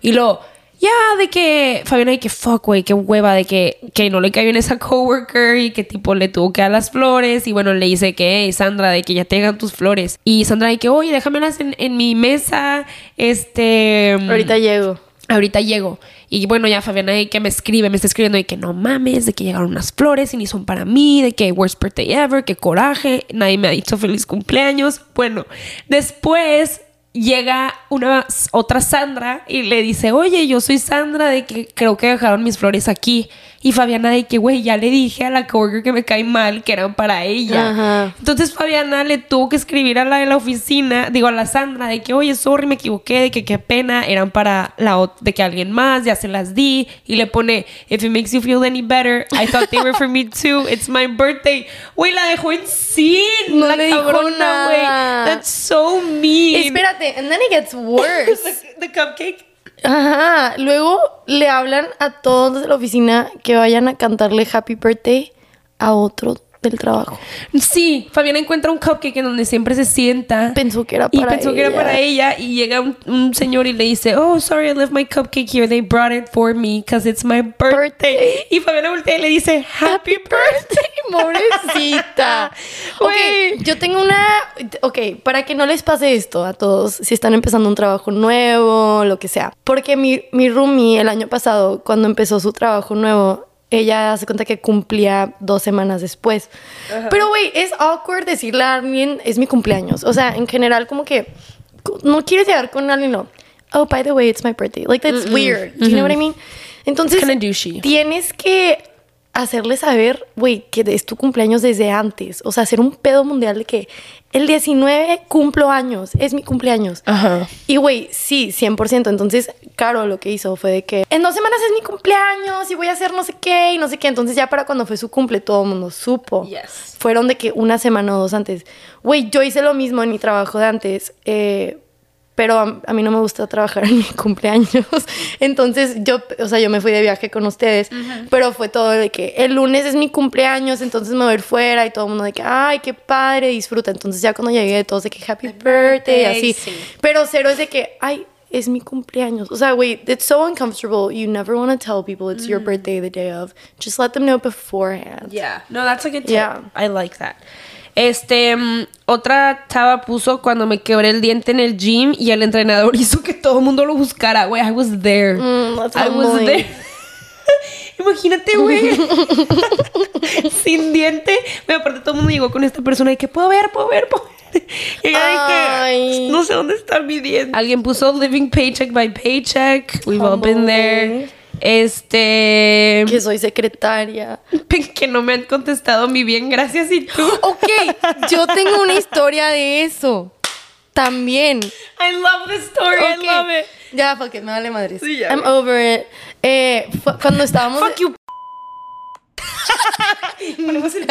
Y luego, ya, de que Fabiana, de que fuck, güey, qué hueva, de que, que no le cayó en esa coworker y que tipo le tuvo que dar las flores. Y bueno, le dice que, hey, Sandra, de que ya tengan tus flores. Y Sandra, de que, oye, déjamelas en, en mi mesa. Este. Ahorita llego. Ahorita llego. Y bueno, ya Fabiana de que me escribe, me está escribiendo de que no mames, de que llegaron unas flores y ni son para mí, de que worst birthday ever, que coraje, nadie me ha dicho feliz cumpleaños. Bueno, después llega una otra Sandra y le dice, oye, yo soy Sandra, de que creo que dejaron mis flores aquí. Y Fabiana de que, güey, ya le dije a la coworker que me cae mal que eran para ella. Ajá. Entonces Fabiana le tuvo que escribir a la de la oficina, digo a la Sandra, de que, oye, sorry, me equivoqué, de que qué pena, eran para la de que alguien más, ya se las di. Y le pone, if it makes you feel any better, I thought they were for me too, it's my birthday. Güey, la dejó en sin, No la le dijo cabrona, nada. That's so mean. Espérate, and then it gets worse. the, the cupcake. Ajá. Luego le hablan a todos de la oficina que vayan a cantarle Happy Birthday a otro del trabajo. Sí, Fabiana encuentra un cupcake en donde siempre se sienta. Pensó que era Y para pensó que era ella. para ella y llega un, un señor y le dice, oh, sorry, I left my cupcake here. They brought it for me because it's my birthday. Birthday. Y Fabiana voltea y le dice, happy birthday. Pobrecita. ok, yo tengo una. Ok, para que no les pase esto a todos, si están empezando un trabajo nuevo, lo que sea. Porque mi, mi roomie el año pasado, cuando empezó su trabajo nuevo, ella se cuenta que cumplía dos semanas después. Pero, güey, es awkward decirle a alguien, es mi cumpleaños. O sea, en general, como que no quieres llegar con alguien, no. Oh, by the way, it's my birthday. Like, that's weird. Do you know what I mean? Entonces, tienes que hacerle saber, güey, que es tu cumpleaños desde antes. O sea, hacer un pedo mundial de que el 19 cumplo años, es mi cumpleaños. Ajá. Y, güey, sí, 100%. Entonces, Caro lo que hizo fue de que en dos semanas es mi cumpleaños y voy a hacer no sé qué y no sé qué. Entonces, ya para cuando fue su cumple, todo el mundo supo. Yes. Fueron de que una semana o dos antes. Güey, yo hice lo mismo en mi trabajo de antes. eh, pero a, a mí no me gusta trabajar en mi cumpleaños. Entonces yo, o sea, yo me fui de viaje con ustedes, pero fue todo de que el lunes es mi cumpleaños, entonces me voy a ir fuera y todo el mundo de que, ay, qué padre, disfruta. Entonces ya cuando llegué, todos de que happy birthday, así. sí. Pero cero es de que, ay, es mi cumpleaños. O sea, güey, it's so uncomfortable. You never want to tell people it's your birthday the day of. Just let them know beforehand. Yeah. No, that's a good tip. Yeah. I like that. Este, mm, otra chava puso cuando me quebré el diente en el gym y el entrenador hizo que todo el mundo lo buscara. Güey, I was there. Mm, I was there. Imagínate, güey. Sin diente. Güey, aparte todo el mundo llegó con esta persona y que puedo ver, puedo ver, puedo ver. Y Ay. no sé dónde está mi diente. Alguien puso living paycheck by paycheck. We've all been there. Este. Que soy secretaria. Que no me han contestado mi bien, gracias. ¿Y tú? Ok, yo tengo una historia de eso. También. I love this story. Ok. I love it. Ya, fuck it, me vale madres. Sí, ya, I'm over it. Eh, cuando estábamos. Fuck you. Ponemos el-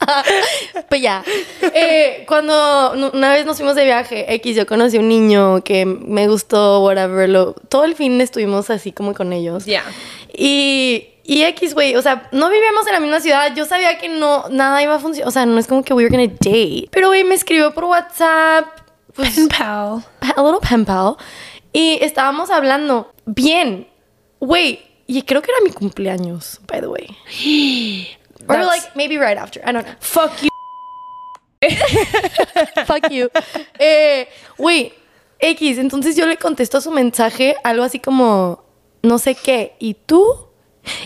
Pues ya. Eh, cuando una vez nos fuimos de viaje, X, yo conocí a un niño que me gustó, whatever. Lo, todo el fin estuvimos así como con ellos. Ya. Y, y X, güey, o sea, no vivíamos en la misma ciudad. Yo sabía que no, nada iba a funcionar. O sea, no es como que we were gonna date. Pero, güey, me escribió por WhatsApp. Pues, Pen pal. a little pen pal. Y estábamos hablando. Bien. Güey, y creo que era mi cumpleaños, by the way. Or That's- like maybe right after. I don't know. Fuck you. Fuck you. Eh, güey, X, entonces yo le contesto su mensaje algo así como, no sé qué, ¿y tú?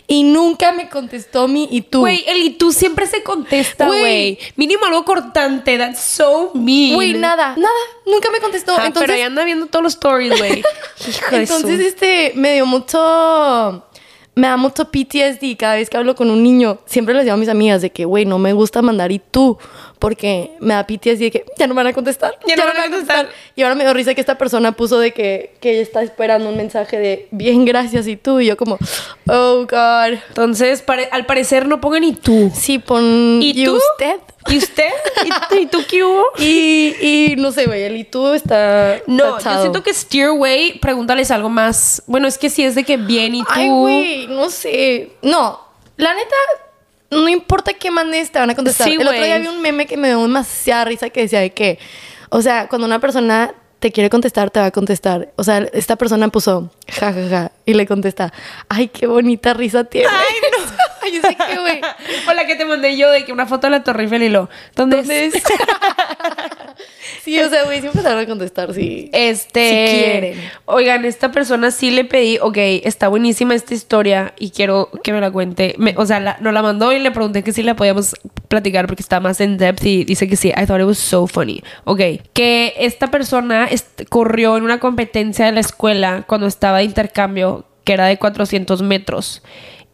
Y nunca me contestó mi y tú. Güey, el y tú siempre se contesta, Güey. Mínimo algo cortante. That's so mean. Güey, nada, nada. Nunca me contestó. Ah, entonces, pero ahí anda viendo todos los stories, güey. Entonces este, me dio mucho... Me da mucho PTSD cada vez que hablo con un niño. Siempre les digo a mis amigas de que, güey, no me gusta mandar y tú. Porque me da PTSD de que ya no me van a contestar. Ya no van a contestar. Y ahora me dio risa que esta persona puso de que, que ella está esperando un mensaje de bien, gracias y tú. Y yo como, oh, God. Entonces, pare- al parecer no pongan y tú. Sí, pon... ¿Y tú? usted? ¿Y usted? ¿Y, y tú qué hubo? Y, y no sé, güey, el y tú está No, tachado. yo siento que Steerway, pregúntales algo más. Bueno, es que si es de que bien y tú. Ay, güey, no sé. No, la neta, no importa qué mandes, te van a contestar. Sí, el otro güey. día vi un meme que me dio demasiada risa que decía de que, o sea, cuando una persona te quiere contestar, te va a contestar. O sea, esta persona puso ja, ja, ja, y le contesta, ay, qué bonita risa tiene. Ay, no. Yo sé que, güey. O la que te mandé yo de que una foto de la Torre Eiffel y lo. ¿Dónde, ¿Dónde es? es? sí, o sea, güey, siempre van a contestar, sí. Este. Si quieren. Oigan, esta persona sí le pedí, ok, está buenísima esta historia y quiero que me la cuente. Me- o sea, la- nos la mandó y le pregunté que si la podíamos platicar porque está más en depth y dice que sí. I thought it was so funny. Ok, que esta persona corrió en una competencia de la escuela cuando estaba de intercambio que era de 400 metros.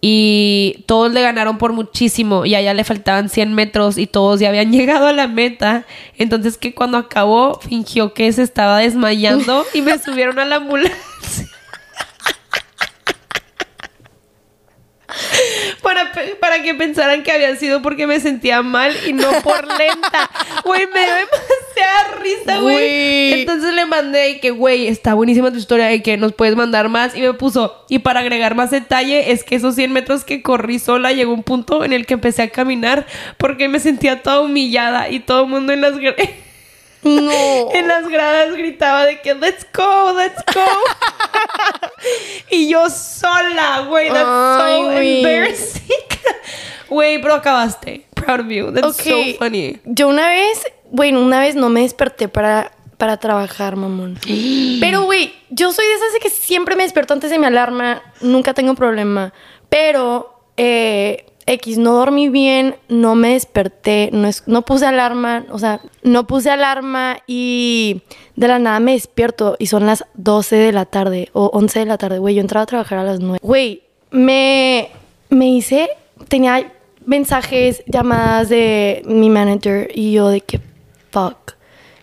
Y todos le ganaron por muchísimo y a ella le faltaban 100 metros y todos ya habían llegado a la meta. Entonces que cuando acabó fingió que se estaba desmayando y me subieron a la ambulancia. Para, para que pensaran que había sido porque me sentía mal y no por lenta. Güey, me dio demasiada risa, güey. Entonces le mandé y que, güey, está buenísima tu historia y que nos puedes mandar más. Y me puso, y para agregar más detalle, es que esos 100 metros que corrí sola llegó un punto en el que empecé a caminar porque me sentía toda humillada y todo el mundo en las, No. en las gradas gritaba de que, let's go, let's go. y yo sola, güey, that's Ay, so güey. embarrassing. Güey, pero acabaste. Proud of you. That's so funny. Yo una vez, bueno, una vez no me desperté para, para trabajar, mamón. Pero, güey, yo soy de esas de que siempre me despierto antes de mi alarma. Nunca tengo problema. Pero, eh, X, no dormí bien, no me desperté, no, es, no puse alarma, o sea, no puse alarma y de la nada me despierto y son las 12 de la tarde o 11 de la tarde, güey. Yo entraba a trabajar a las 9. Güey, me, me hice, tenía mensajes, llamadas de mi manager y yo de que, fuck.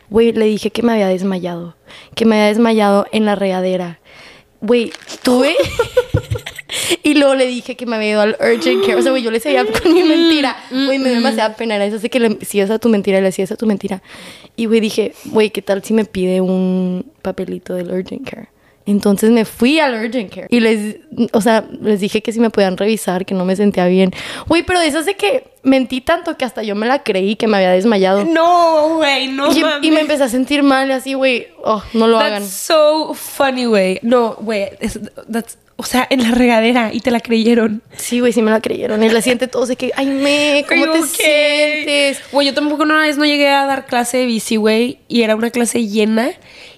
Güey, le dije que me había desmayado, que me había desmayado en la regadera. Güey, tuve... Y luego le dije que me había ido al urgent care. O sea, güey, yo le seguía con mi mentira. Güey, me dio demasiada pena. Era eso de que le decías a tu mentira le decías a tu mentira. Y, güey, dije, güey, ¿qué tal si me pide un papelito del urgent care? Entonces me fui al urgent care. Y les, o sea, les dije que si me podían revisar, que no me sentía bien. Güey, pero esas de que mentí tanto que hasta yo me la creí que me había desmayado. No, güey, no y, mames. y me empecé a sentir mal así, güey, oh, no lo hagan. That's so funny, güey. No, güey. that's- O sea, en la regadera y te la creyeron. Sí, güey, sí me la creyeron. Y la siente todo de que, ay, me, ¿cómo te okay? sientes? Güey, yo tampoco una vez no llegué a dar clase de bici, güey. Y era una clase llena.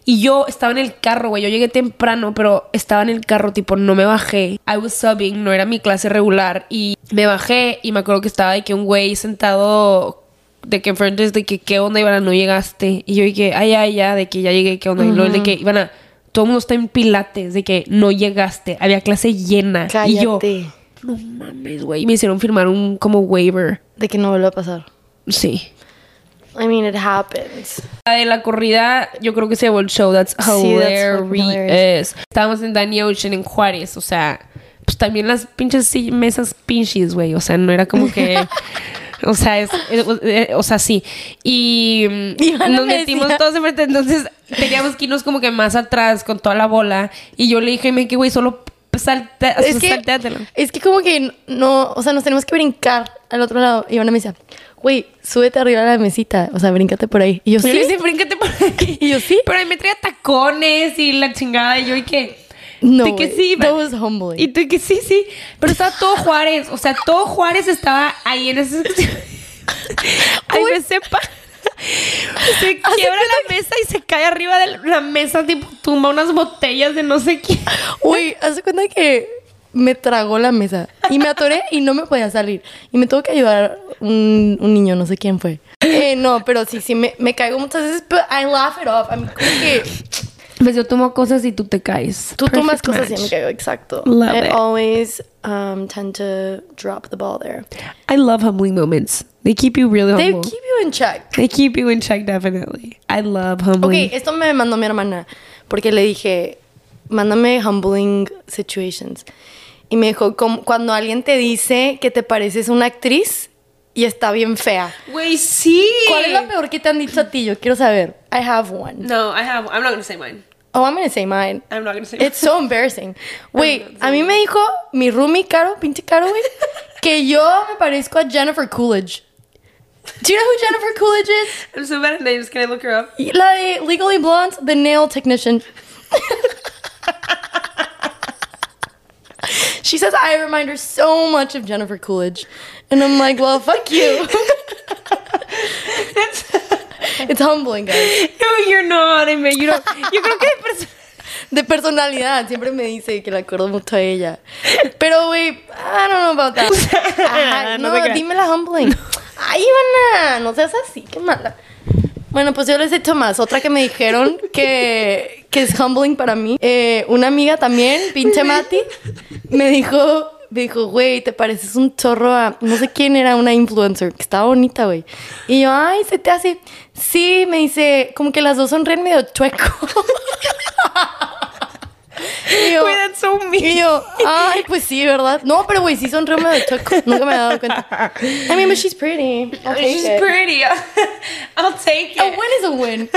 Y yo estaba en el carro, güey. Yo llegué temprano, pero estaba en el carro, tipo, no me bajé. I was subbing, no era mi clase regular. Y me bajé y me acuerdo que estaba de que un güey sentado de que enfrente de que qué onda, Ivana, no llegaste. Y yo dije, ay, ay, ya, de que ya llegué, qué onda. Y luego de que, Ivana, todo el mundo está en pilates, de que no llegaste. Había clase llena. Y yo, Cállate. no mames, güey. Y me hicieron firmar un como waiver. De que no vuelva a pasar. Sí. I mean, it happens. La de la corrida, yo creo que se llevó el show. That's Sí, that's hilarious. Estábamos en Danny Ocean, en Juárez. O sea, pues también las pinches mesas pinches, güey. O sea, no era como que... O sea, es, eh, o sea, sí. Y nos me metimos decía- todos enfrente. Entonces teníamos que irnos como que más atrás con toda la bola. Y yo le dije, me que güey, solo salta, Es que, es que como que no, o sea, nos tenemos que brincar al otro lado. Y Ivana me decía, güey, súbete arriba de la mesita. O sea, bríncate por ahí. Y yo, Yo sí. le dije, bríncate por ahí. Y yo, sí. Pero ahí me traía tacones y la chingada. Y yo, ¿y qué? No, De que sí. that was humbling. Y tú que sí, sí. Pero estaba todo Juárez. O sea, todo Juárez estaba ahí en ese. Ay, me sepa. Se quiebra la mesa y se cae arriba de la mesa, tipo, tumba unas botellas de no sé qué. Haz de cuenta que me tragó la mesa. Y me atoré y no me podía salir. Y me tuvo que ayudar un, un niño, no sé quién fue. Eh, no, pero sí, sí, me, me caigo muchas veces, pero I laugh it off. Mí como que Pues yo tomo cosas y tú te caes. tú tomas Perfect cosas y match. me caigo, exacto. Love I it. always um, tend to drop the ball there. I love humbling moments. They keep you really They humble. keep you in check. They keep you in check, definitely. I love Ok, humbling. esto me mandó mi hermana porque le dije, mándame humbling situations. Y me dijo, cuando alguien te dice que te pareces una actriz y está bien fea. Wait, sí. ¿Cuál es la peor que te han dicho a ti? Yo quiero saber. I have one. No, I have. I'm not gonna say mine. Oh, I'm gonna say mine. I'm not gonna say. It's so embarrassing. Wait, a mí me dijo mi roomie Caro, pinche Caro, güey, que yo me parezco a Jennifer Coolidge. Do you know who Jennifer Coolidge is? I'm so bad at names. Can I look her up? La de Legally Blonde, the nail technician. she says I remind her so much of Jennifer Coolidge. And I'm like, well, fuck you. it's humbling, guys. No, you're not. I mean, you don't. Yo creo que de perso- De personalidad, siempre me dice que le acuerdo mucho a ella. Pero, güey, I don't know about that. Ajá, No no, dime la humbling. Ay, Ivana, no seas así, qué mala. Bueno, pues yo les he hecho más. Otra que me dijeron que, que es humbling para mí. Eh, una amiga también, pinche Mati, me dijo, me dijo, güey, te pareces un chorro a... No sé quién era una influencer, que estaba bonita, güey. Y yo, ay, se te hace... Sí, me dice, como que las dos sonríen medio chueco. Y yo, that's so mean. y yo, ay, pues sí, ¿verdad? No, pero güey, sí sonrió medio chueco. Nunca me había dado cuenta. I mean, but she's pretty. I'll take She's it. pretty. I'll take it. A win is a win.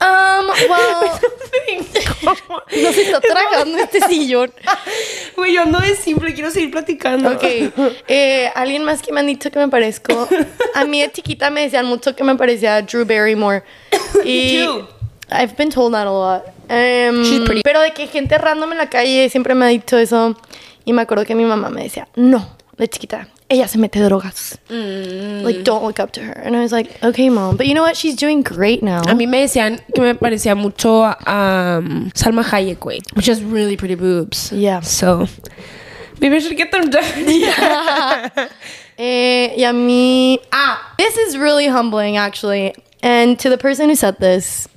Um, well, no se está tragando este sillón. Güey, yo ando de simple, quiero seguir platicando. Ok, eh, alguien más que me han dicho que me parezco. A mí de chiquita me decían mucho que me parecía Drew Barrymore. Y Cute. I've been told that a lot. Um, She's pretty. Pero de que gente random en la calle siempre me ha dicho eso. Y me acuerdo que mi mamá me decía, no, de chiquita, ella se mete drogas. Mm. Like, don't look up to her. And I was like, okay, mom. But you know what? She's doing great now. A mí me decían que me parecía mucho a um, Salma Hayek, güey. Which has really pretty boobs. Yeah. So, maybe I should get them done. Yeah. Eh, y a mí. Ah, this is really humbling, actually. And to the person who said this,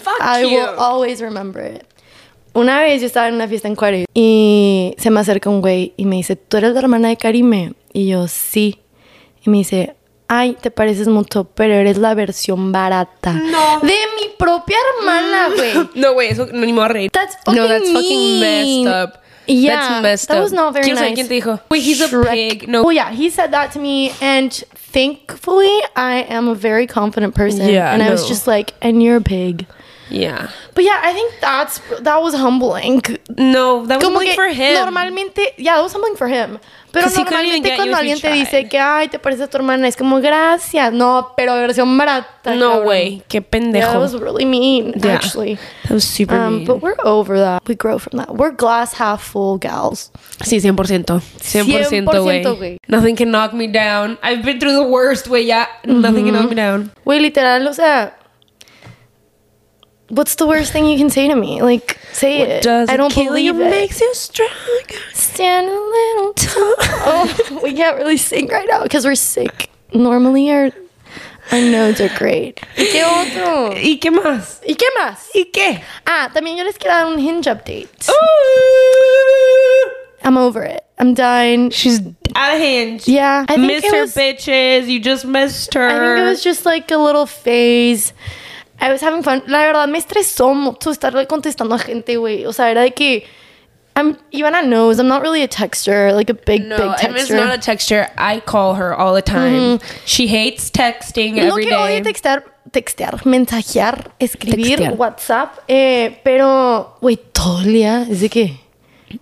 Fuck I you. will always remember it. Una vez yo estaba en una fiesta en Juárez y se me acerca un güey y me dice, ¿tú eres la hermana de Karime? Y yo, sí. Y me dice, ay, te pareces mucho, pero eres la versión barata. No. De mi propia hermana, güey. No, güey, eso no ni me voy a reír. That's fucking No, that's fucking mean. messed up. Yeah, that's messed that up. was not very Quiero saber nice. quién te dijo. Wait, he's a Shrek. pig. No. Oh yeah, he said that to me, and thankfully, I am a very confident person. Yeah, and I was no. just like, and you're a pig. Yeah. But yeah, I think that's that was humbling. No, that was Como que for him. Normalmente, yeah, that was humbling for him. Pero normalmente cuando alguien te dice que ay te parece a tu hermana es como gracias, no, pero versión barata. No, güey, qué Yeah, pendejo. that was really mean, Yeah. actually. That was super Um, mean. but we're over that. We grow from that. We're glass half full gals. Sí, 100%. 100%, güey. 100%, güey. Nothing can knock me down. I've been through the worst, güey. Ya, nothing can knock me down. Güey, literal, o sea, what's the worst thing you can say to me? Like, say it. I don't kill believe you it. makes you stronger. Stand a little tall. oh, we can't really sing right now because we're sick. Normally, our our notes are great. ¿Y qué otro? ¿Y qué más? ¿Y qué más? ¿Y qué? Ah, también yo les quiero dar un hinge update. Ooh. I'm over it. I'm done. She's out of hand. Yeah, I think Missed it her was, bitches. You just missed her. I think it was just like a little phase. I was having fun. La verdad me estresó mucho estarle contestando a gente, güey. O sea, era de que I'm Ivana knows I'm not really a texter, like a big no, big Emma's texter. not a texter. I call her all the time. She hates texting no every que day. textear, textear, mensajear, escribir, Textear. WhatsApp, eh, pero güey, todo el día es de que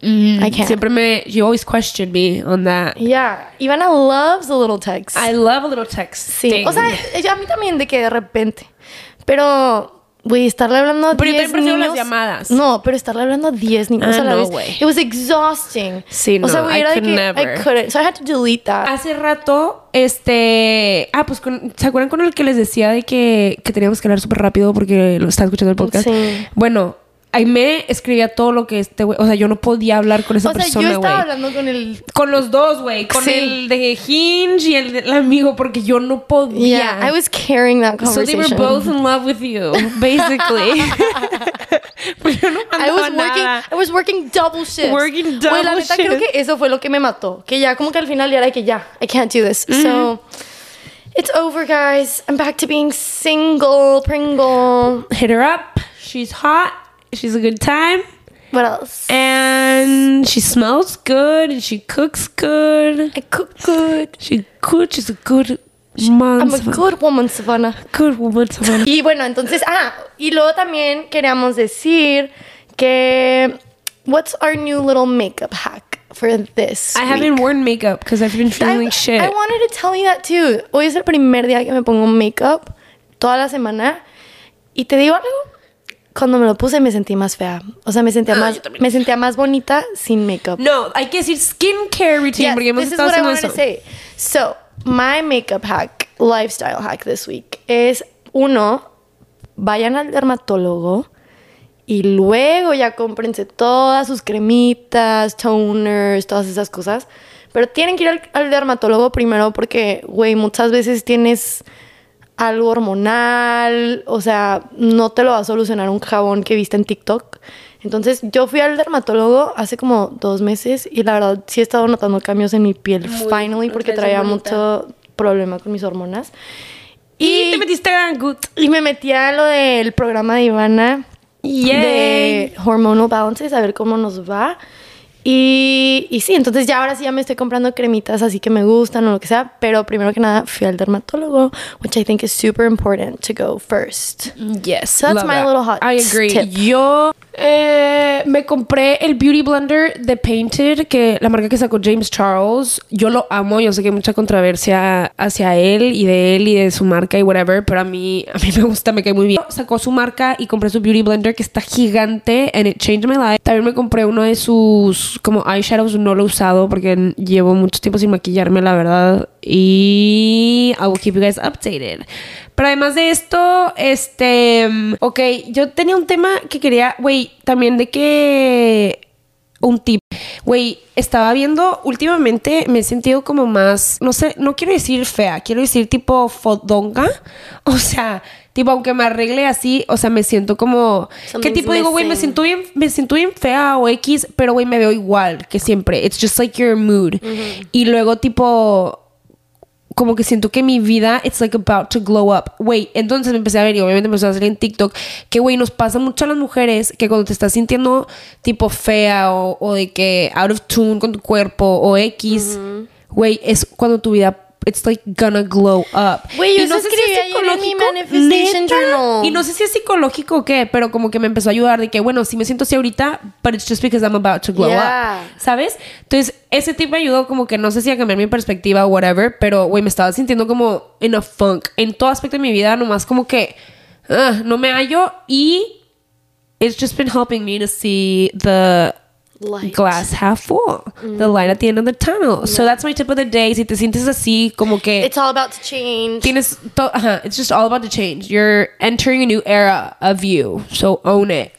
I can't. Siempre me. You always question me on that. Yeah, Ivana loves a little text. I love a little text. sí, o sea, a mí también de que de repente, pero Güey, estarle hablando a Pero yo 10 también prefiero niños. las llamadas. No, pero estarle hablando a 10 niños Ah, a la no, vez. It was exhausting. Sí, O sea, no, I de could que never. I couldn't. So I had to delete that. Hace rato, este. Ah, pues, con- ¿se acuerdan con el que les decía de que, que teníamos que hablar súper rápido porque lo estaba escuchando el podcast? Sí. Bueno, ahí me escribía todo lo que este güey, o sea, yo no podía hablar con esa O sea, yo persona, güey. estaba hablando con el... Con los dos, güey, con Sí. el de Hinge y el del amigo porque yo no podía. Yeah, I was carrying that So they conversation. were both in love with you, basically. Pues yo no I was mandaba working, nada. I was working double shifts. Working Güey, la double neta creo que eso fue lo que me mató. Que ya como que al final ya era que ya, I can't do this. So, it's over, guys. I'm back to being single, Pringle. Hit her up. She's hot. She's a good time. What else? And she smells good and she cooks good. I cook good. She good. She's a good mom. I'm a good woman, Savannah. good woman. Savannah. Y bueno, entonces, ah, y luego también queríamos decir que what's our new little makeup hack for this I week? haven't worn makeup because I've been feeling I, shit. I wanted to tell you that too. Hoy es el primer día que me pongo makeup toda la semana y te digo algo, cuando me lo puse me sentí más fea. O sea, me sentía Ah, más me sentía más bonita sin makeup. no, hay que decir skincare routine Yes, porque hemos estado haciendo eso. say. So, my makeup hack, lifestyle hack this week es uno, vayan al dermatólogo y luego ya cómprense todas sus cremitas, toners, todas esas cosas. Pero tienen que ir al, al dermatólogo primero porque, güey, muchas veces tienes algo hormonal, o sea, no te lo va a solucionar un jabón que viste en TikTok. Entonces, yo fui al dermatólogo hace como dos meses y la verdad sí he estado notando cambios en mi piel, Muy- finally, porque traía bonita. mucho problema con mis hormonas. Y te metiste a good. Y me metí a lo del programa de Ivana Yay. de Hormonal Balances, a ver cómo nos va. Y, y sí, entonces ya ahora sí ya me estoy comprando cremitas así que me gustan o lo que sea, pero primero que nada fui al dermatólogo, which I think is super important to go first. Yes. So that's my that. little hot I agree. tip. Yo eh, me compré el Beauty Blender de Painted, que la marca que sacó James Charles. Yo lo amo. Yo sé que hay mucha controversia hacia él y de él y de su marca y whatever, pero a mí, a mí me gusta, me cae muy bien. Sacó su marca y compré su Beauty Blender que está gigante and it changed my life. También me compré uno de sus como eyeshadows. No lo he usado porque llevo mucho tiempo sin maquillarme, la verdad. Y I will keep you guys updated. Pero además de esto, este, ok, yo tenía un tema que quería, güey, también de que un tip. Güey, estaba viendo últimamente, me he sentido como más, no sé, no quiero decir fea, quiero decir tipo fodonga. O sea, tipo, aunque me arregle así, o sea, me siento como. ¿Qué Something's tipo digo, güey? Me siento bien, me siento bien fea o X, pero güey, me veo igual que siempre. It's just like your mood. Y luego, tipo como que siento que mi vida it's like about to glow up. Güey, entonces me empecé a ver y obviamente me empezó a salir en TikTok que, güey, nos pasa mucho a las mujeres que cuando te estás sintiendo tipo fea o, o de que out of tune con tu cuerpo o X, güey, es cuando tu vida it's like gonna glow up. Güey, yo Y eso escribí ayer en mi manifestation neta. Y no sé si es psicológico o qué, pero como que me empezó a ayudar de que, bueno, sí me siento así ahorita, but it's just because I'm about to glow Yeah. up. ¿Sabes? Entonces, ese tip me ayudó como que no sé si a cambiar mi perspectiva o whatever, pero, güey, me estaba sintiendo como en a funk. En todo aspecto de mi vida, nomás como que ah, no me hallo y it's just been helping me to see the Light. glass half full, the light at the end of the tunnel. So that's my tip of the day. Si te sientes así, como que It's all about to change. tienes to- ajá, it's just all about to change. You're entering a new era of you, so own it.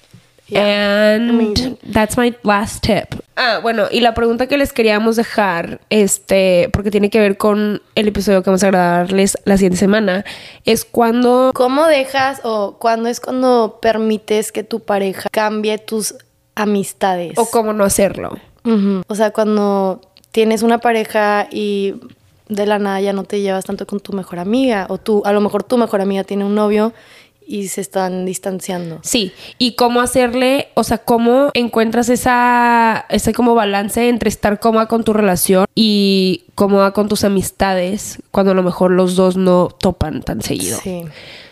And Amazing. that's my last tip. Ah, bueno, y la pregunta que les queríamos dejar, este, porque tiene que ver con el episodio que vamos a grabarles la siguiente semana, es cuando ¿Cómo dejas o cuándo es cuando permites que tu pareja cambie tus amistades? o cómo no hacerlo. O sea, cuando tienes una pareja y de la nada ya no te llevas tanto con tu mejor amiga o tú, a lo mejor tu mejor amiga tiene un novio y se están distanciando. Sí, y cómo hacerle, o sea, cómo encuentras esa, ese como balance entre estar cómoda con tu relación y cómoda con tus amistades cuando a lo mejor los dos no topan tan seguido. Sí.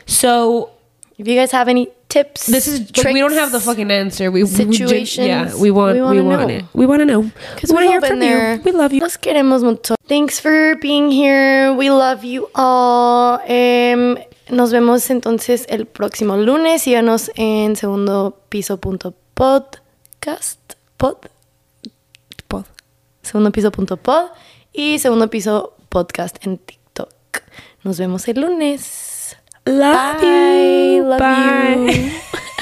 So, If you guys have any tips, this is like, we don't have the tricks, fucking answer. We, we situations, yeah, we want we we, wanna want know. it. We want to know. Because We want to hear from there. you. We love you. Los queremos mucho. Thanks for being here. We love you all. Em, nos vemos entonces el próximo lunes. Síganos en segundo piso punto podcast. Pod. Pod. Segundo piso punto pod. Y segundo piso podcast en TikTok. Nos vemos el lunes. Love Bye. you. Love Bye. you.